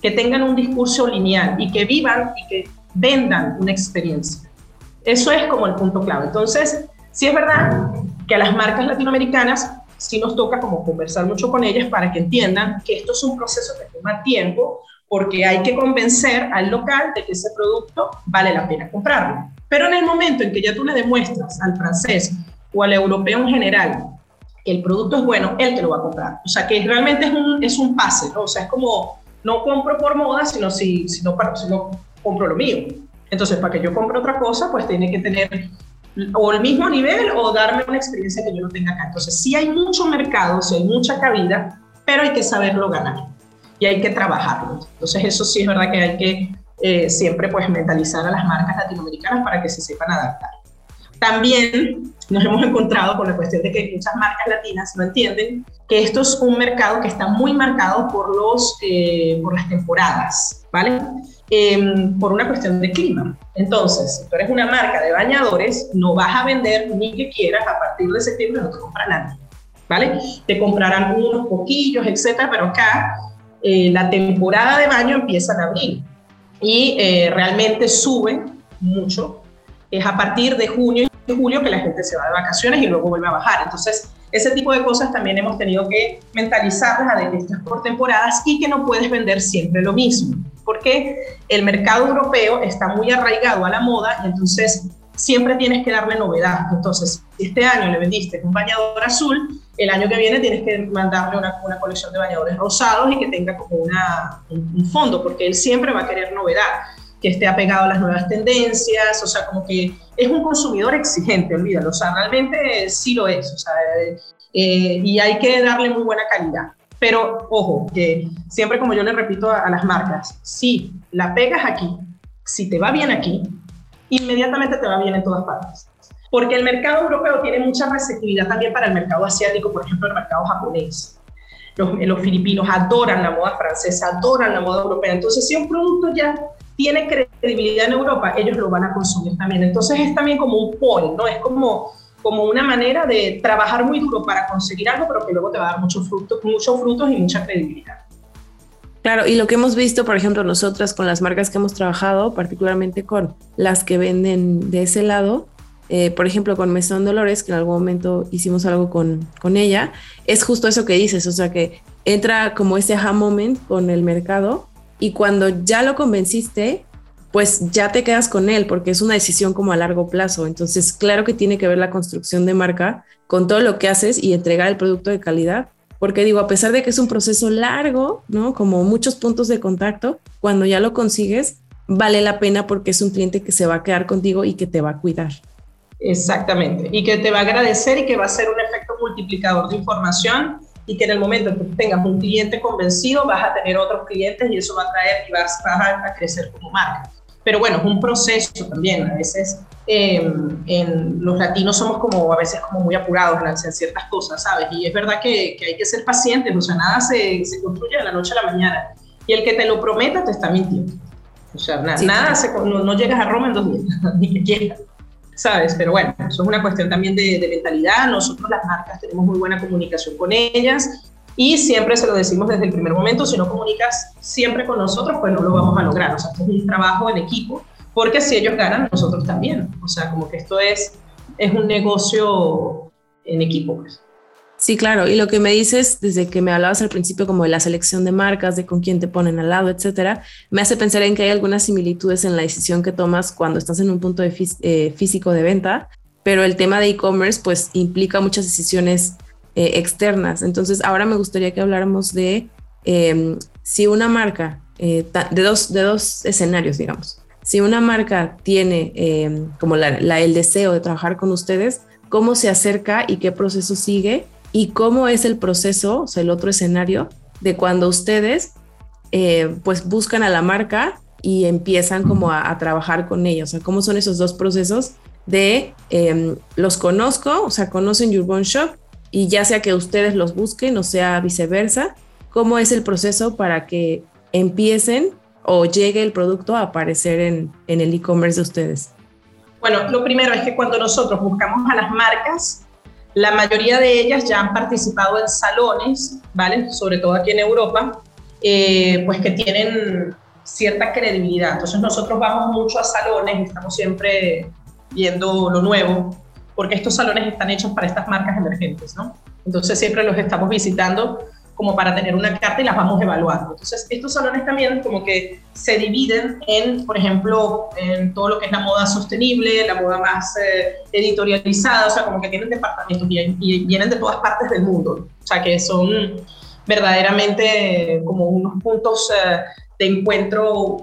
que tengan un discurso lineal y que vivan y que vendan una experiencia. Eso es como el punto clave. Entonces, sí es verdad que a las marcas latinoamericanas sí nos toca como conversar mucho con ellas para que entiendan que esto es un proceso que toma tiempo porque hay que convencer al local de que ese producto vale la pena comprarlo. Pero en el momento en que ya tú le demuestras al francés o al europeo en general el producto es bueno, él te lo va a comprar. O sea, que realmente es un, es un pase, ¿no? O sea, es como, no compro por moda, sino si, no, si no compro lo mío. Entonces, para que yo compre otra cosa, pues tiene que tener o el mismo nivel o darme una experiencia que yo no tenga acá. Entonces, sí hay mucho mercado, sí hay mucha cabida, pero hay que saberlo ganar y hay que trabajarlo. Entonces, eso sí es verdad que hay que eh, siempre pues mentalizar a las marcas latinoamericanas para que se sepan adaptar. También nos hemos encontrado con la cuestión de que muchas marcas latinas no entienden que esto es un mercado que está muy marcado por, los, eh, por las temporadas, ¿vale? Em, por una cuestión de clima. Entonces, si tú eres una marca de bañadores, no vas a vender ni que quieras a partir de septiembre, no te compra nadie, ¿vale? Te comprarán unos poquillos, etcétera, pero acá eh, la temporada de baño empieza en abril y eh, realmente sube mucho. Es a partir de junio julio que la gente se va de vacaciones y luego vuelve a bajar. Entonces, ese tipo de cosas también hemos tenido que mentalizarlas a de por temporadas y que no puedes vender siempre lo mismo, porque el mercado europeo está muy arraigado a la moda y entonces siempre tienes que darle novedad. Entonces, si este año le vendiste un bañador azul, el año que viene tienes que mandarle una, una colección de bañadores rosados y que tenga como una, un, fondo, porque él siempre va a querer novedad, que esté apegado a las nuevas tendencias, o sea, como que es un consumidor exigente, olvídalo, o sea, realmente sí lo es, o sea, eh, y hay que darle muy buena calidad. Pero ojo, que siempre como yo le repito a, las marcas, si la pegas aquí, si te va bien aquí, inmediatamente te va bien en todas partes porque el mercado europeo tiene mucha receptividad también para el mercado asiático, por ejemplo, el mercado japonés. Los, los, filipinos adoran la moda francesa, adoran la moda europea. Entonces, si un producto ya tiene credibilidad en Europa, ellos lo van a consumir también. Entonces, es también como un point, ¿no? Es como como una manera de trabajar muy duro para conseguir algo, pero que luego te va a dar muchos frutos, muchos frutos y mucha credibilidad. Claro, y lo que hemos visto, por ejemplo, nosotras con las marcas que hemos trabajado, particularmente con las que venden de ese lado, eh, por ejemplo, con Mesón Dolores, que en algún momento hicimos algo con, con ella, es justo eso que dices, o sea, que entra como ese aha moment con el mercado y cuando ya lo convenciste, pues ya te quedas con él porque es una decisión como a largo plazo. Entonces, claro que tiene que ver la construcción de marca con todo lo que haces y entregar el producto de calidad. Porque digo, a pesar de que es un proceso largo, ¿no? Como muchos puntos de contacto, cuando ya lo consigues, vale la pena porque es un cliente que se va a quedar contigo y que te va a cuidar. Exactamente. Y que te va a agradecer y que va a ser un efecto multiplicador de información y que en el momento que tengas un cliente convencido vas a tener otros clientes y eso va a traer y vas, a crecer como marca. Pero bueno, es un proceso también. A veces em, en los latinos somos como a veces como muy apurados en hacer ciertas cosas, ¿sabes? Y es verdad que, que hay que ser pacientes, o sea, nada se, se, construye de la noche a la mañana. Y el que te lo prometa te está mintiendo. O sea, nada, se, no, no, llegas a Roma en dos días, ni que quieras. ¿Sabes? Pero bueno, eso es una cuestión también de, de, mentalidad. Nosotros las marcas tenemos muy buena comunicación con ellas y siempre se lo decimos desde el primer momento, si no comunicas siempre con nosotros, pues no lo vamos a lograr. O sea, esto es un trabajo en equipo, porque si ellos ganan, nosotros también. O sea, como que esto es, es un negocio en equipo. Pues. Sí, claro. Y lo que me dices desde que me hablabas al principio como de la selección de marcas, de con quién te ponen al lado, etcétera, me hace pensar en que hay algunas similitudes en la decisión que tomas cuando estás en un punto eh, físico de venta, pero el tema de e-commerce pues implica muchas decisiones eh, externas. Entonces, ahora me gustaría que habláramos de em, si una marca, eh, de, dos, de dos escenarios, digamos. Si una marca tiene em, como la, el deseo de trabajar con ustedes, ¿cómo se acerca y qué proceso sigue? Y cómo es el proceso, o sea, el otro escenario de cuando ustedes eh, pues buscan a la marca y empiezan como a, trabajar con ellos, o sea, cómo son esos dos procesos de em, los conozco, o sea, conocen Your Bone Shop y ya sea que ustedes los busquen o sea viceversa, cómo es el proceso para que empiecen o llegue el producto a aparecer en el e-commerce de ustedes. Bueno, lo primero es que cuando nosotros buscamos a las marcas, la mayoría de ellas ya han participado en salones, ¿vale? Sobre todo aquí en Europa, eh, pues que tienen cierta credibilidad. Entonces nosotros vamos mucho a salones, estamos siempre viendo lo nuevo, porque estos salones están hechos para estas marcas emergentes, ¿no? Entonces siempre los estamos visitando como para tener una carta y las vamos evaluando. Entonces, estos salones también como que se dividen en, por ejemplo, en todo lo que es la moda sostenible, la moda más eh, editorializada, o sea, como que tienen departamentos y, y, vienen de todas partes del mundo, o sea, que son verdaderamente como unos puntos eh, de encuentro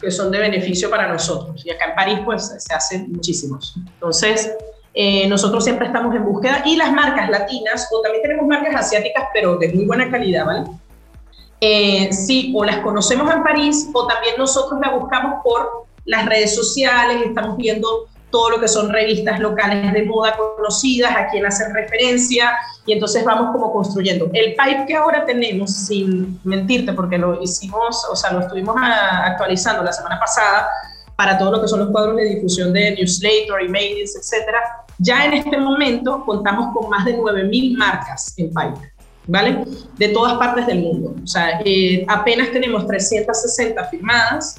que son de beneficio para nosotros. Y acá en París, pues, se hacen muchísimos. Entonces, eh, nosotros siempre estamos en búsqueda y las marcas latinas, o también tenemos marcas asiáticas, pero de muy buena calidad, ¿vale? Eh, sí, o las conocemos en París, o también nosotros las buscamos por las redes sociales, estamos viendo todo lo que son revistas locales de moda conocidas, a quién hacer referencia, y entonces vamos como construyendo. El pipe que ahora tenemos, sin mentirte, porque lo hicimos, o sea, lo estuvimos actualizando la semana pasada, para todo lo que son los cuadros de difusión de newsletter, emails, etcétera, ya en este momento contamos con más de 9.000 marcas en Pipe, ¿vale? De todas partes del mundo. O sea, eh, apenas tenemos 360 firmadas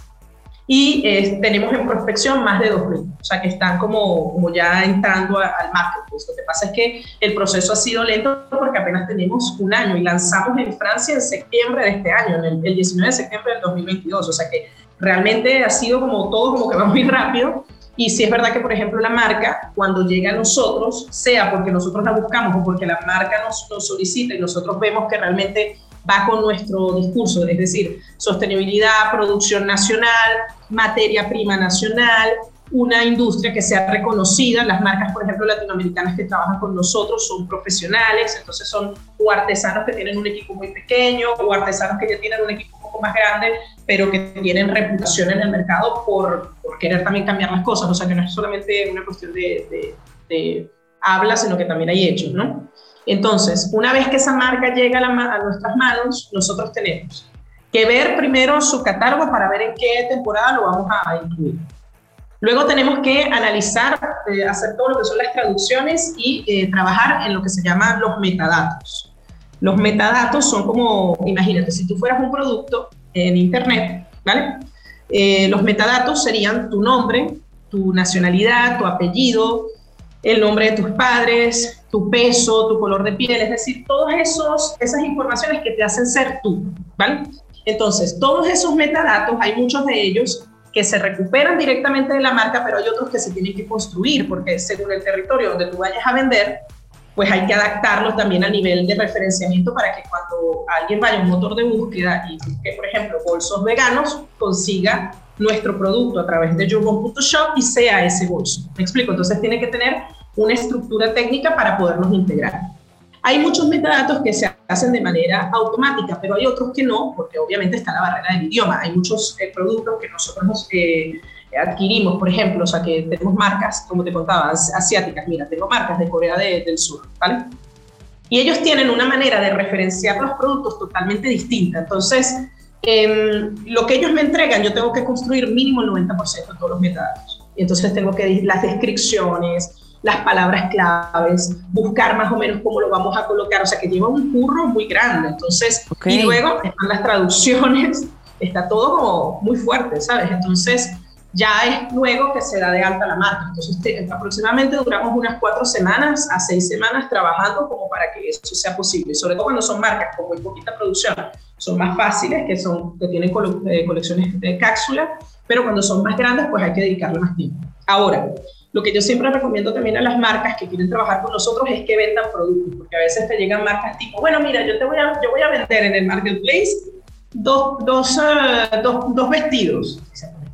y eh, tenemos en prospección más de 2.000. O sea, que están como, como ya entrando al marketplace. Lo que pasa es que el proceso ha sido lento porque apenas tenemos un año y lanzamos en Francia en septiembre de este año, el, el 19 de septiembre del 2022. O sea que realmente ha sido como todo como que va muy rápido y si es verdad que, por ejemplo, la marca, cuando llega a nosotros, sea porque nosotros la buscamos o porque la marca nos, nos solicita y nosotros vemos que realmente va con nuestro discurso, es decir, sostenibilidad, producción nacional, materia prima nacional, una industria que sea reconocida. Las marcas, por ejemplo, latinoamericanas que trabajan con nosotros son profesionales, entonces son o artesanos que tienen un equipo muy pequeño o artesanos que ya tienen un equipo un poco más grande, pero que tienen reputación en el mercado por, por querer también cambiar las cosas. O sea, que no es solamente una cuestión de, de, habla, sino que también hay hechos, ¿no? Entonces, una vez que esa marca llega a, a nuestras manos, nosotros tenemos que ver primero su catálogo para ver en qué temporada lo vamos a incluir. Luego tenemos que analizar, eh, hacer todo lo que son las traducciones y eh, trabajar en lo que se llaman los metadatos. Los metadatos son como, imagínate, si tú fueras un producto en Internet, ¿vale? Eh, los metadatos serían tu nombre, tu nacionalidad, tu apellido, el nombre de tus padres, tu peso, tu color de piel, es decir, todas esas informaciones que te hacen ser tú, ¿vale? Entonces, todos esos metadatos, hay muchos de ellos que se recuperan directamente de la marca, pero hay otros que se tienen que construir, porque según el territorio donde tú vayas a vender, pues hay que adaptarlos también a nivel de referenciamiento para que cuando alguien vaya a un motor de búsqueda y busque, por ejemplo, bolsos veganos, consiga nuestro producto a través de Shop y sea ese bolso. ¿Me explico? Entonces tiene que tener una estructura técnica para poderlos integrar. Hay muchos metadatos que se hacen de manera automática, pero hay otros que no, porque obviamente está la barrera del idioma. Hay muchos eh, productos que nosotros eh, adquirimos, por ejemplo, o sea, que tenemos marcas, como te contaba, asiáticas. Mira, tengo marcas de Corea del Sur, ¿vale? Y ellos tienen una manera de referenciar los productos totalmente distinta. Entonces, em, lo que ellos me entregan, yo tengo que construir mínimo el 90% de todos los metadatos. Y entonces tengo que las descripciones, las palabras claves, buscar más o menos cómo lo vamos a colocar, o sea que lleva un curro muy grande. Entonces, y luego están las traducciones, está todo como muy fuerte, ¿sabes? Entonces, ya es luego que se da de alta la marca. Entonces, aproximadamente duramos unas cuatro semanas a seis semanas trabajando como para que eso sea posible. Sobre todo cuando son marcas con muy poquita producción, son más fáciles, que, son, que tienen eh, colecciones de cápsula, pero cuando son más grandes, pues hay que dedicarle más tiempo. Ahora, lo que yo siempre recomiendo también a las marcas que quieren trabajar con nosotros es que vendan productos, porque a veces te llegan marcas tipo, bueno, mira, yo te voy a, yo voy a vender en el marketplace dos, dos, uh, dos, dos vestidos.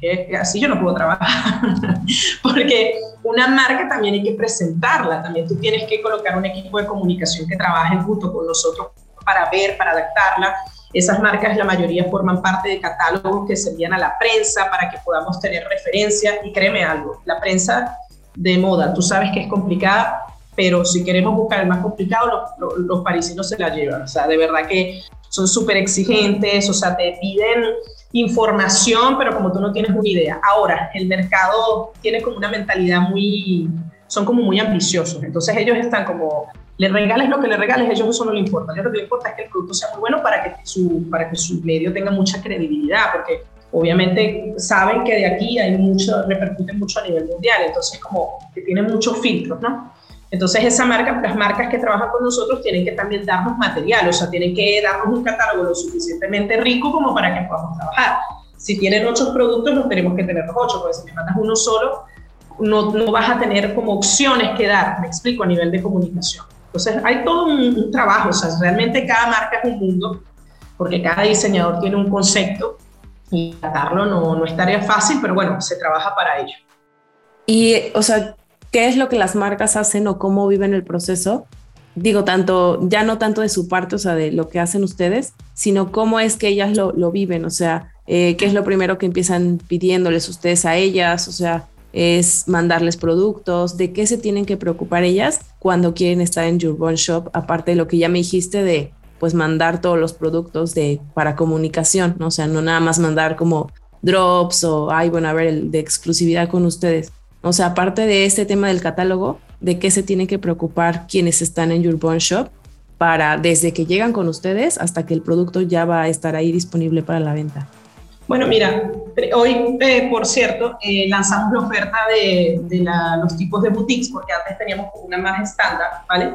Que así yo no puedo trabajar, porque una marca también hay que presentarla, también tú tienes que colocar un equipo de comunicación que trabaje junto con nosotros para ver, para adaptarla. Esas marcas, la mayoría forman parte de catálogos que se envían a la prensa para que podamos tener referencia. Y créeme algo, la prensa de moda. Tú sabes que es complicada, pero si queremos buscar el más complicado, los, los, parisinos se la llevan. O sea, de verdad que son súper exigentes, o sea, te piden información, pero como tú no tienes una idea. Ahora, el mercado tiene como una mentalidad muy, son como muy ambiciosos. Entonces ellos están como, le regales lo que le regales, a ellos eso no le importa. A ellos lo que les importa es que el producto sea muy bueno para que su, para que su medio tenga mucha credibilidad, porque obviamente saben que de aquí hay mucho, repercute mucho a nivel mundial, entonces como que tiene muchos filtros, ¿no? Entonces esa marca, las marcas que trabajan con nosotros tienen que también darnos material, o sea, tienen que darnos un catálogo lo suficientemente rico como para que podamos trabajar. Si tienen ocho productos, no tenemos que tener los ocho, porque si me mandas uno solo, no, no vas a tener como opciones que dar, me explico, a nivel de comunicación. Entonces hay todo un, un trabajo, o sea, realmente cada marca es un mundo, porque cada diseñador tiene un concepto y tratarlo no, no es tarea fácil, pero bueno, se trabaja para ello. Y, o sea, ¿qué es lo que las marcas hacen o cómo viven el proceso? Digo, tanto, ya no tanto de su parte, o sea, de lo que hacen ustedes, sino cómo es que ellas lo, lo viven, o sea, eh, qué es lo primero que empiezan pidiéndoles ustedes a ellas, o sea, es mandarles productos, de qué se tienen que preocupar ellas cuando quieren estar en Your Shop, aparte de lo que ya me dijiste de pues mandar todos los productos de, para comunicación, ¿no? O sea, no nada más mandar como drops o, ay, bueno, a ver, de exclusividad con ustedes. O sea, aparte de este tema del catálogo, ¿de qué se tienen que preocupar quienes están en Your Shop para desde que llegan con ustedes hasta que el producto ya va a estar ahí disponible para la venta? Bueno, mira, hoy, eh, por cierto, eh, lanzamos la oferta de, de los tipos de boutiques, porque antes teníamos una más estándar, ¿vale?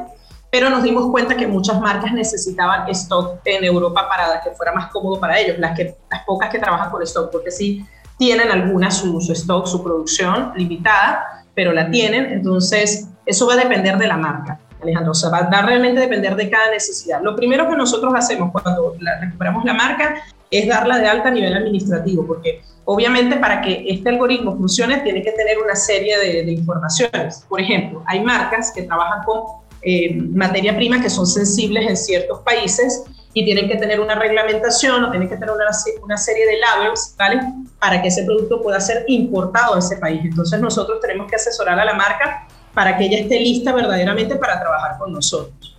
Pero nos dimos cuenta que muchas marcas necesitaban stock en Europa para que fuera más cómodo para ellos, las, que, las pocas que trabajan con stock, porque sí tienen algunas su, stock, su producción limitada, pero la tienen, entonces eso va a depender de la marca. Alejandro, o sea, va a realmente depender de cada necesidad. Lo primero que nosotros hacemos cuando recuperamos la marca es darla de alta a nivel administrativo, porque obviamente para que este algoritmo funcione tiene que tener una serie de, de informaciones. Por ejemplo, hay marcas que trabajan con eh, materia prima que son sensibles en ciertos países y tienen que tener una reglamentación o tienen que tener una, serie de labels, ¿vale? Para que ese producto pueda ser importado a ese país. Entonces nosotros tenemos que asesorar a la marca para que ella esté lista verdaderamente para trabajar con nosotros.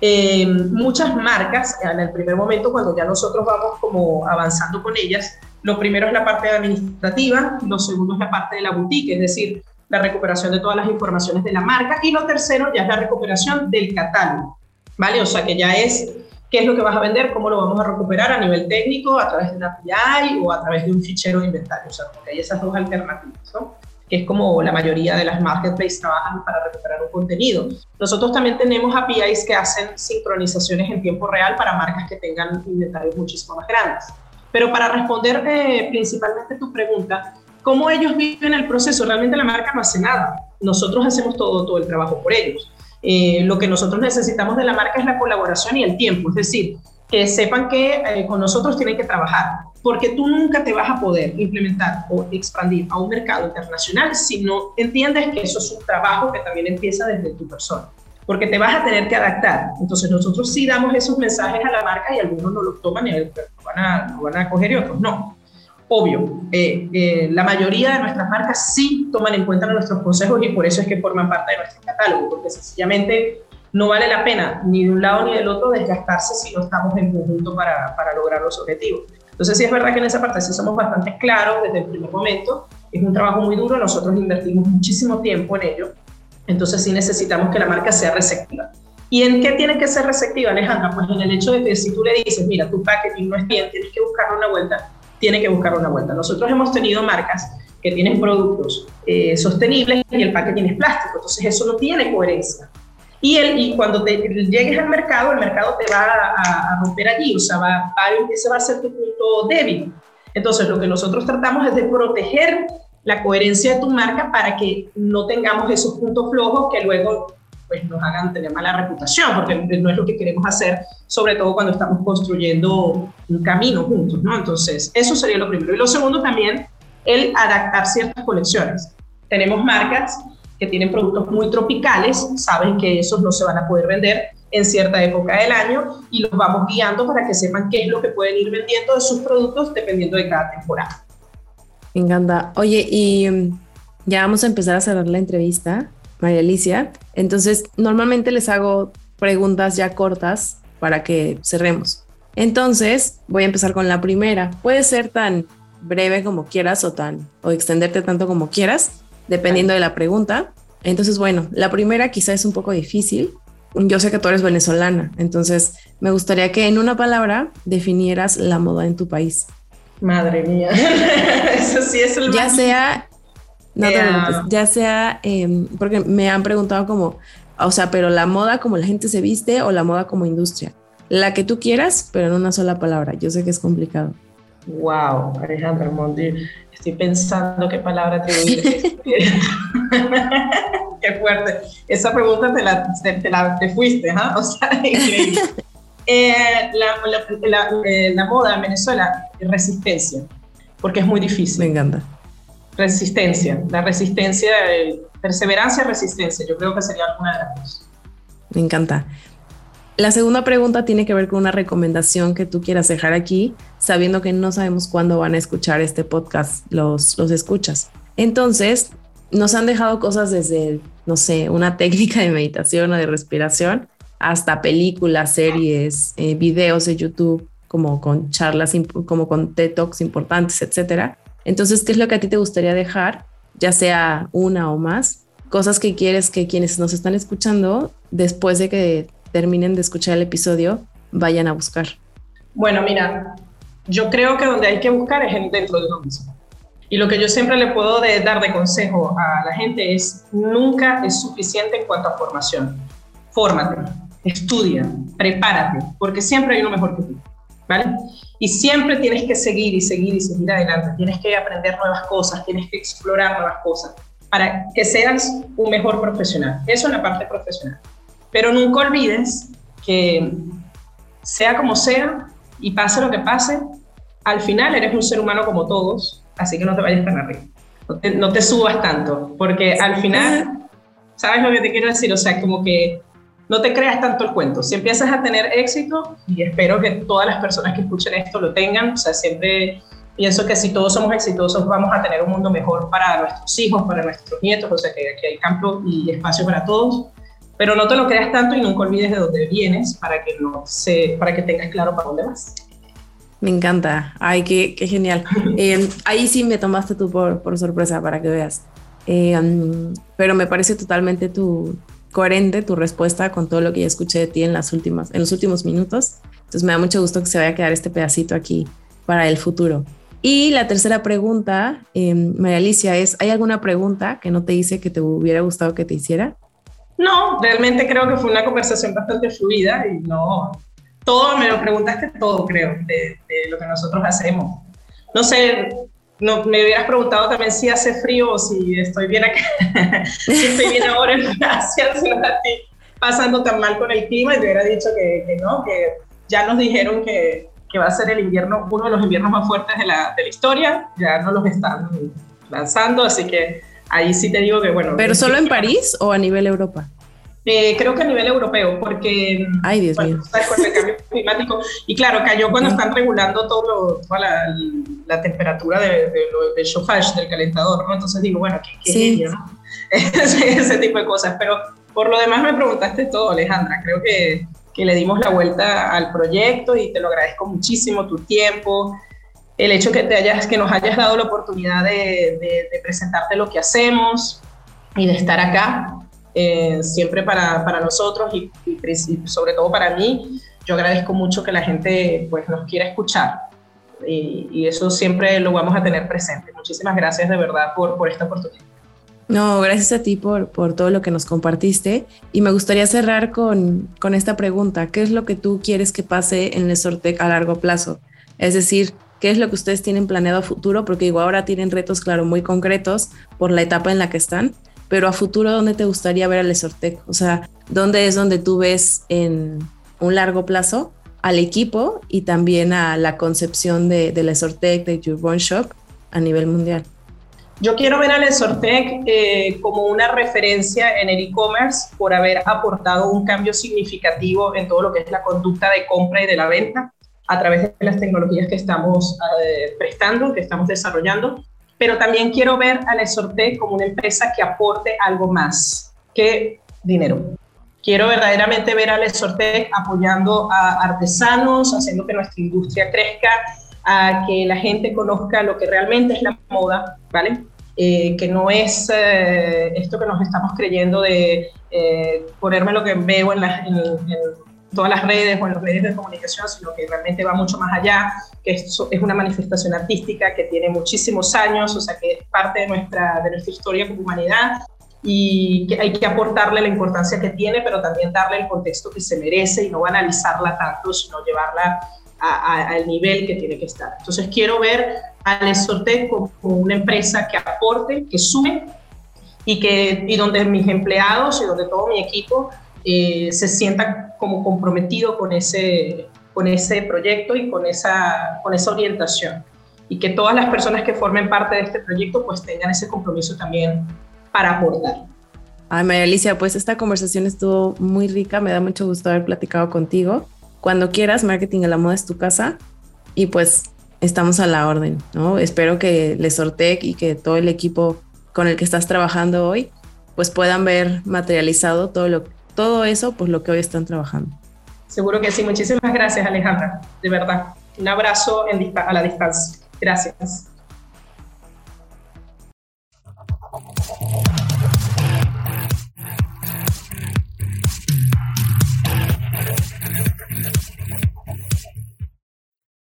Eh, muchas marcas, en el primer momento, cuando ya nosotros vamos como avanzando con ellas, Lo primero es la parte administrativa, lo segundo es la parte de la boutique, es decir, la recuperación de todas las informaciones de la marca y lo tercero ya es la recuperación del catálogo, ¿vale? O sea que ya es qué es lo que vas a vender, cómo lo vamos a recuperar a nivel técnico, a través de una API o a través de un fichero de inventario, o sea, porque hay esas dos alternativas, ¿no? que es como la mayoría de las marketplaces trabajan para recuperar un contenido. Nosotros también tenemos APIs que hacen sincronizaciones en tiempo real para marcas que tengan inventarios muchísimo más grandes. Pero para responder eh, principalmente tu pregunta, ¿cómo ellos viven el proceso? Realmente la marca no hace nada. Nosotros hacemos todo, todo el trabajo por ellos. Eh, lo que nosotros necesitamos de la marca es la colaboración y el tiempo, es decir, que sepan que eh, con nosotros tienen que trabajar, porque tú nunca te vas a poder implementar o expandir a un mercado internacional si no entiendes que eso es un trabajo que también empieza desde tu persona, porque te vas a tener que adaptar. Entonces nosotros sí damos esos mensajes a la marca y algunos no los toman y lo van a, van a coger y otros no. Obvio, eh, eh, la mayoría de nuestras marcas sí toman en cuenta nuestros consejos y por eso es que forman parte de nuestro catálogo, porque sencillamente no vale la pena ni de un lado ni del otro desgastarse si no estamos en conjunto para, para lograr los objetivos. Entonces sí es verdad que en esa parte sí somos bastante claros desde el primer momento, es un trabajo muy duro, nosotros invertimos muchísimo tiempo en ello, entonces sí necesitamos que la marca sea receptiva. ¿Y en qué tiene que ser receptiva, Alejandra? Pues en el hecho de que si tú le dices, mira, tu packaging no es bien, tienes que buscar una vuelta, tiene que buscar una vuelta. Nosotros hemos tenido marcas que tienen productos eh, sostenibles y el packaging es plástico, entonces eso no tiene coherencia. Y, el, y cuando te llegues al mercado, el mercado te va a, romper allí, o sea, va, ese va a ser tu punto débil. Entonces, lo que nosotros tratamos es de proteger la coherencia de tu marca para que no tengamos esos puntos flojos que luego pues, nos hagan tener mala reputación, porque no es lo que queremos hacer, sobre todo cuando estamos construyendo un camino juntos, ¿no? Entonces, eso sería lo primero. Y lo segundo también, el adaptar ciertas colecciones. Tenemos marcas que tienen productos muy tropicales, saben que esos no se van a poder vender en cierta época del año y los vamos guiando para que sepan qué es lo que pueden ir vendiendo de sus productos dependiendo de cada temporada. Me encanta. Oye, y mm, ya vamos a empezar a cerrar la entrevista, María Alicia. Entonces, normalmente les hago preguntas ya cortas para que cerremos. Entonces, voy a empezar con la primera. Puede ser tan breve como quieras o tan o extenderte tanto como quieras dependiendo de la pregunta. Entonces, bueno, la primera quizá es un poco difícil. Yo sé que tú eres venezolana, entonces me gustaría que en una palabra definieras la moda en tu país. Madre mía, eso sí es el Ya sea, no te ya sea, em, porque me han preguntado como, o sea, pero la moda como la gente se viste o la moda como industria. La que tú quieras, pero en una sola palabra. Yo sé que es complicado. Wow, Alejandra Mondi, estoy pensando qué palabra atribuir. qué fuerte. Esa pregunta te la, te, la, te fuiste, ¿ah? O sea, increíble. Eh, la, la, eh, la, moda en Venezuela, resistencia, porque es muy difícil. Me encanta. Resistencia, la resistencia, eh, perseverancia, resistencia, yo creo que sería alguna de las dos. Me encanta. La segunda pregunta tiene que ver con una recomendación que tú quieras dejar aquí, sabiendo que no sabemos cuándo van a escuchar este podcast los, los escuchas. Entonces, nos han dejado cosas desde, no sé, una técnica de meditación o de respiración, hasta películas, series, eh, videos de YouTube, como con charlas, como con TED Talks importantes, etcétera. Entonces, ¿qué es lo que a ti te gustaría dejar? Ya sea una o más, cosas que quieres que quienes nos están escuchando, después de que terminen de escuchar el episodio, vayan a buscar? Bueno, mira, yo creo que donde hay que buscar es dentro de uno mismo. Y lo que yo siempre le puedo dar de consejo a la gente es, nunca es suficiente en cuanto a formación. Fórmate, estudia, prepárate, porque siempre hay uno mejor que tú, ¿vale? Y siempre tienes que seguir y seguir y seguir adelante. Tienes que aprender nuevas cosas, tienes que explorar nuevas cosas para que seas un mejor profesional. Eso en la parte profesional. Pero nunca olvides que sea como sea y pase lo que pase, al final eres un ser humano como todos, así que no te vayas tan arriba. No te, subas tanto, porque al final, ¿sabes lo que te quiero decir? O sea, como que no te creas tanto el cuento. Si empiezas a tener éxito, y espero que todas las personas que escuchen esto lo tengan, o sea, siempre pienso que si todos somos exitosos vamos a tener un mundo mejor para nuestros hijos, para nuestros nietos, o sea, que, que hay campo y espacio para todos pero no te lo creas tanto y nunca olvides de dónde vienes para que, no se, para que tengas claro para dónde vas. Me encanta. Ay, qué, qué genial. Eh, ahí sí me tomaste tú por, por sorpresa para que veas. Eh, um, pero me parece totalmente tu, coherente tu respuesta con todo lo que ya escuché de ti en, las últimas, en los últimos minutos. Entonces me da mucho gusto que se vaya a quedar este pedacito aquí para el futuro. Y la tercera pregunta, eh, María Alicia, es, ¿hay alguna pregunta que no te hice que te hubiera gustado que te hiciera? No, realmente creo que fue una conversación bastante fluida y no, todo, me lo preguntaste todo, creo, de, de lo que nosotros hacemos. No sé, no, me hubieras preguntado también si hace frío o si estoy bien acá, si estoy bien ahora en Francia, si no estoy pasando tan mal con el clima y te hubiera dicho que, que no, que ya nos dijeron que, que, va a ser el invierno, uno de los inviernos más fuertes de la, de la historia, ya no los están lanzando, así que ahí sí te digo que bueno. ¿Pero solo en París o a nivel Europa? Eh, creo que a nivel europeo, porque Ay, Dios mío. con el cambio climático, y claro, cayó cuando están regulando todo toda la, la temperatura de, de, del chauffage, del calentador, ¿no? Entonces digo, bueno, qué, qué Sí. genio, ¿no? ese, ese tipo de cosas. Pero por lo demás me preguntaste todo, Alejandra. Creo que, que le dimos la vuelta al proyecto y te lo agradezco muchísimo, tu tiempo, el hecho que, te hayas, que nos hayas dado la oportunidad de, de, de presentarte lo que hacemos y de estar acá. Eh, siempre para, para nosotros y, y, y, sobre todo para mí, yo agradezco mucho que la gente pues, nos quiera escuchar y, y, eso siempre lo vamos a tener presente. Muchísimas gracias de verdad por, por esta oportunidad. No, gracias a ti por, por todo lo que nos compartiste y me gustaría cerrar con, con esta pregunta. ¿Qué es lo que tú quieres que pase en el Sortec a largo plazo? Es decir, ¿qué es lo que ustedes tienen planeado a futuro? Porque igual ahora tienen retos, claro, muy concretos por la etapa en la que están, pero a futuro, ¿dónde te gustaría ver al Esortec? O sea, ¿dónde es donde tú ves en un largo plazo al equipo y también a la concepción de, de Esortec, de Your Born Shop a nivel mundial? Yo quiero ver al Esortec eh, como una referencia en el e-commerce por haber aportado un cambio significativo en todo lo que es la conducta de compra y de la venta a través de las tecnologías que estamos eh, prestando, que estamos desarrollando pero también quiero ver a Lesorte como una empresa que aporte algo más que dinero. Quiero verdaderamente ver a Lesorte apoyando a artesanos, haciendo que nuestra industria crezca, a que la gente conozca lo que realmente es la moda, ¿vale? Eh, que no es eh, esto que nos estamos creyendo de eh, ponerme lo que veo en, la, en, en todas las redes o en los medios de comunicación, sino que realmente va mucho más allá, que es, es una manifestación artística que tiene muchísimos años, o sea, que es parte de nuestra, de nuestra historia como humanidad y que hay que aportarle la importancia que tiene, pero también darle el contexto que se merece y no banalizarla tanto, sino llevarla al nivel que tiene que estar. Entonces quiero ver a Lesorte como una empresa que aporte, que sume y, que, y donde mis empleados y donde todo mi equipo eh, se sienta como comprometido con ese, con ese proyecto y con esa, con esa orientación. Y que todas las personas que formen parte de este proyecto pues tengan ese compromiso también para aportar. Ay, María Alicia, pues esta conversación estuvo muy rica, me da mucho gusto haber platicado contigo. Cuando quieras, Marketing a la Moda es tu casa y pues estamos a la orden, ¿no? Espero que Lesortec y que todo el equipo con el que estás trabajando hoy pues puedan ver materializado todo lo todo eso por lo que hoy están trabajando. Seguro que sí. Muchísimas gracias, Alejandra. De verdad. Un abrazo en, a la distancia. Gracias.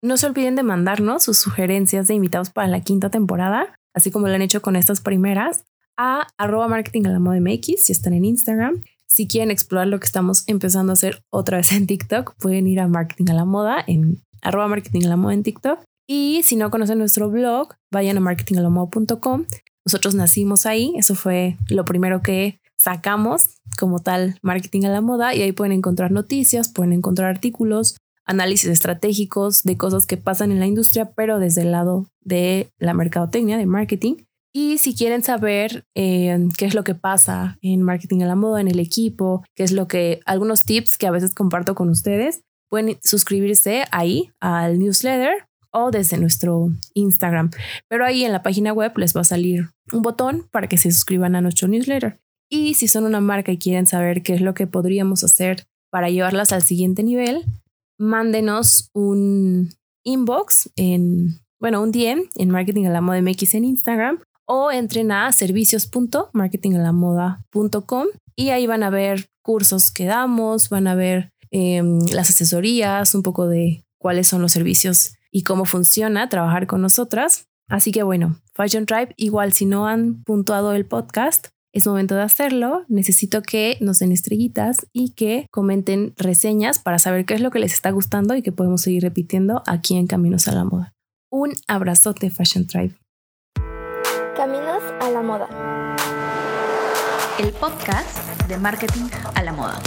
No se olviden de mandarnos sus sugerencias de invitados para la quinta temporada, así como lo han hecho con estas primeras, a arroba marketing a la moda MX si están en Instagram si quieren explorar lo que estamos empezando a hacer otra vez en TikTok, pueden ir a Marketing a la Moda en arroba marketing a la moda en TikTok. Y si no conocen nuestro blog, vayan a marketingalamoda.com. Nosotros nacimos ahí, eso fue lo primero que sacamos como tal Marketing a la Moda y ahí pueden encontrar noticias, pueden encontrar artículos, análisis estratégicos de cosas que pasan en la industria, pero desde el lado de la mercadotecnia, de marketing. Y si quieren saber eh, qué es lo que pasa en marketing a la moda, en el equipo, qué es lo que, algunos tips que a veces comparto con ustedes, pueden suscribirse ahí al newsletter o desde nuestro Instagram. Pero ahí en la página web les va a salir un botón para que se suscriban a nuestro newsletter. Y si son una marca y quieren saber qué es lo que podríamos hacer para llevarlas al siguiente nivel, mándenos un inbox en, bueno, un DM en Marketing a la Moda MX en Instagram o entren a servicios.marketingalamoda.com y ahí van a ver cursos que damos, van a ver em, las asesorías, un poco de cuáles son los servicios y cómo funciona trabajar con nosotras. Así que bueno, Fashion Tribe, igual si no han puntuado el podcast, es momento de hacerlo. Necesito que nos den estrellitas y que comenten reseñas para saber qué es lo que les está gustando y que podemos seguir repitiendo aquí en Caminos a la Moda. Un abrazote, Fashion Tribe. Caminos a la moda. El podcast de marketing a la moda.